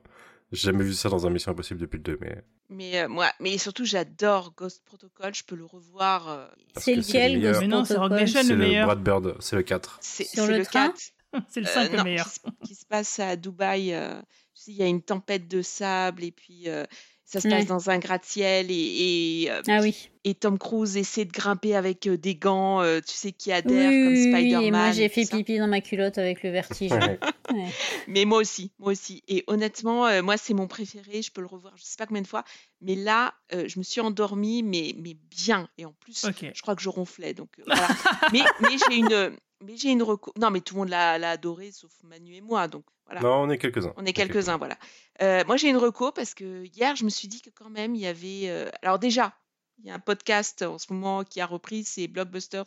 J'ai jamais vu ça dans un Mission Impossible depuis le 2, mais. Mais euh, moi, mais surtout, j'adore Ghost Protocol. Je peux le revoir. euh, parce C'est que lequel, le meilleur. Ghost Mais non, c'est Rock Protocol? Nation C'est le le meilleur. Brad Bird, c'est le 4. c'est Sur c'est le le train? 4. C'est le Euh, 5 le non, meilleur. Qui, se- qui se passe à Dubaï. euh, il y a une tempête de sable et puis euh, ça se passe Ouais. dans un gratte-ciel et, et, euh, Ah oui. et Tom Cruise essaie de grimper avec euh, des gants, euh, tu sais, qui adhèrent oui, comme oui, oui, Spider-Man. et moi j'ai fait ça. pipi dans ma culotte avec le vertige. Ouais. Ouais. Mais moi aussi, moi aussi. Et honnêtement, euh, moi, c'est mon préféré. Je peux le revoir, je sais pas combien de fois. Mais là, euh, je me suis endormie, mais, mais bien. Et en plus, je crois que je ronflais. Donc, euh, voilà. mais mais j'ai une, mais j'ai une reco. Non, mais tout le monde l'a l'a adoré, sauf Manu et moi. Donc voilà. Non, on est quelques-uns. On est quelques-uns, voilà. Euh, moi, j'ai une reco parce que hier, je me suis dit que quand même, il y avait. euh, Alors, déjà, il y a un podcast en ce moment qui a repris, c'est Blockbusters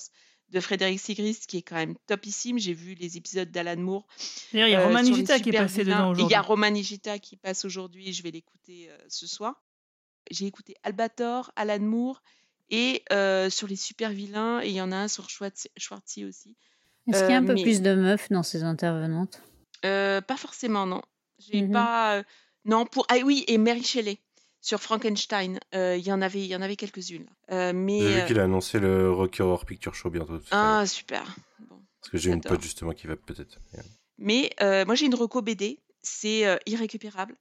de Frédéric Sigrist, qui est quand même topissime. J'ai vu les épisodes d'Alan Moore. D'ailleurs, il y a euh, Roman Nigita qui est passé vilains. dedans Et Il aujourd'hui. y a Roman Nigita qui passe aujourd'hui, je vais l'écouter euh, ce soir. J'ai écouté Albator, Alan Moore et euh, sur les super vilains, et il y en a un sur Schwartz- Schwartzy aussi. Est-ce qu'il y a un Euh, peu mais- plus de meufs dans ces intervenantes? Euh, pas forcément, non. J'ai Mhm. pas. euh, Non, pour. Ah oui, et Mary Shelley sur Frankenstein. Euh, Il y en avait, il y en avait quelques-unes. là. Euh, mais. J'ai vu qu'il a annoncé le Rocky Horror Picture Show bientôt. Ah, super. Parce que j'ai une pote justement qui va peut-être. Mais euh, moi, j'ai une reco BD. C'est euh, irrécupérable.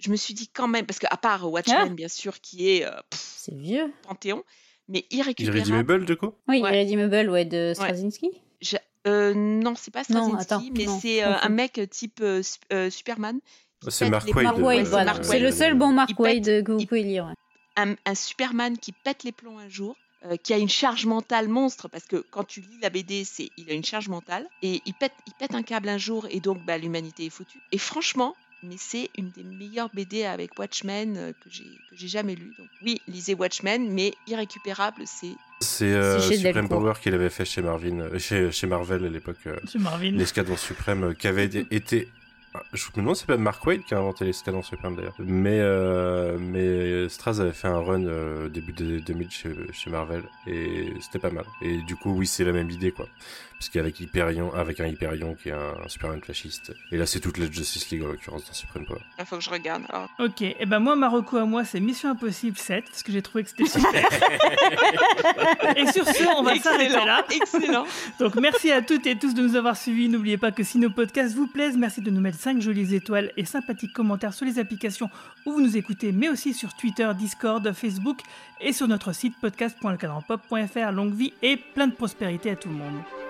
Je me suis dit quand même, parce qu'à part Watchmen, Ah. bien sûr, qui est euh, pff, C'est vieux. Panthéon, mais irrécupérable. Irredeemable, du coup? Oui, Ouais. Irredeemable, ouais, de Straczynski. Euh, non, c'est pas Non, Straczynski, attends, mais c'est euh, un mec type euh, Sup- euh, Superman. qui C'est pète Mark les Wade, voilà. C'est le seul bon Mark pète- Wade que vous il- pouvez lire. ouais. un, un Superman qui pète les plombs un jour, euh, qui a une charge mentale monstre, parce que quand tu lis la BD, c'est il a une charge mentale, et il pète, il pète un câble un jour, et donc bah, l'humanité est foutue. Et franchement, mais c'est une des meilleures BD avec Watchmen euh, que j'ai jamais lu. Donc oui, lisez Watchmen, mais irrécupérable, c'est C'est euh, Supreme. Power qu'il avait fait chez Marvin, euh, chez, chez Marvel à l'époque. euh, Chez Marvin. L'escadron suprême euh, qui avait été- Je me demande si c'est pas Mark Waid qui a inventé l'escadron suprême d'ailleurs. Mais, euh, mais Straz avait fait un run euh, début des 2000 chez, chez Marvel et c'était pas mal. Et du coup, oui, c'est la même idée quoi. Parce qu'avec Hyperion, avec un Hyperion qui est un, Superman fasciste. Et là, c'est toute la Justice League en l'occurrence dans Supreme Power. il faut que je regarde. Alors, Ok, et ben moi, Marocco à moi, c'est Mission Impossible 7, parce que j'ai trouvé que c'était super. et sur ce, on va s'arrêter là. Excellent. Donc merci à toutes et tous de nous avoir suivis. N'oubliez pas que si nos podcasts vous plaisent, merci de nous mettre 5 jolies étoiles et sympathiques commentaires sur les applications où vous nous écoutez, mais aussi sur Twitter, Discord, Facebook et sur notre site podcast.lecadranpop.fr. Longue vie et plein de prospérité à tout le monde.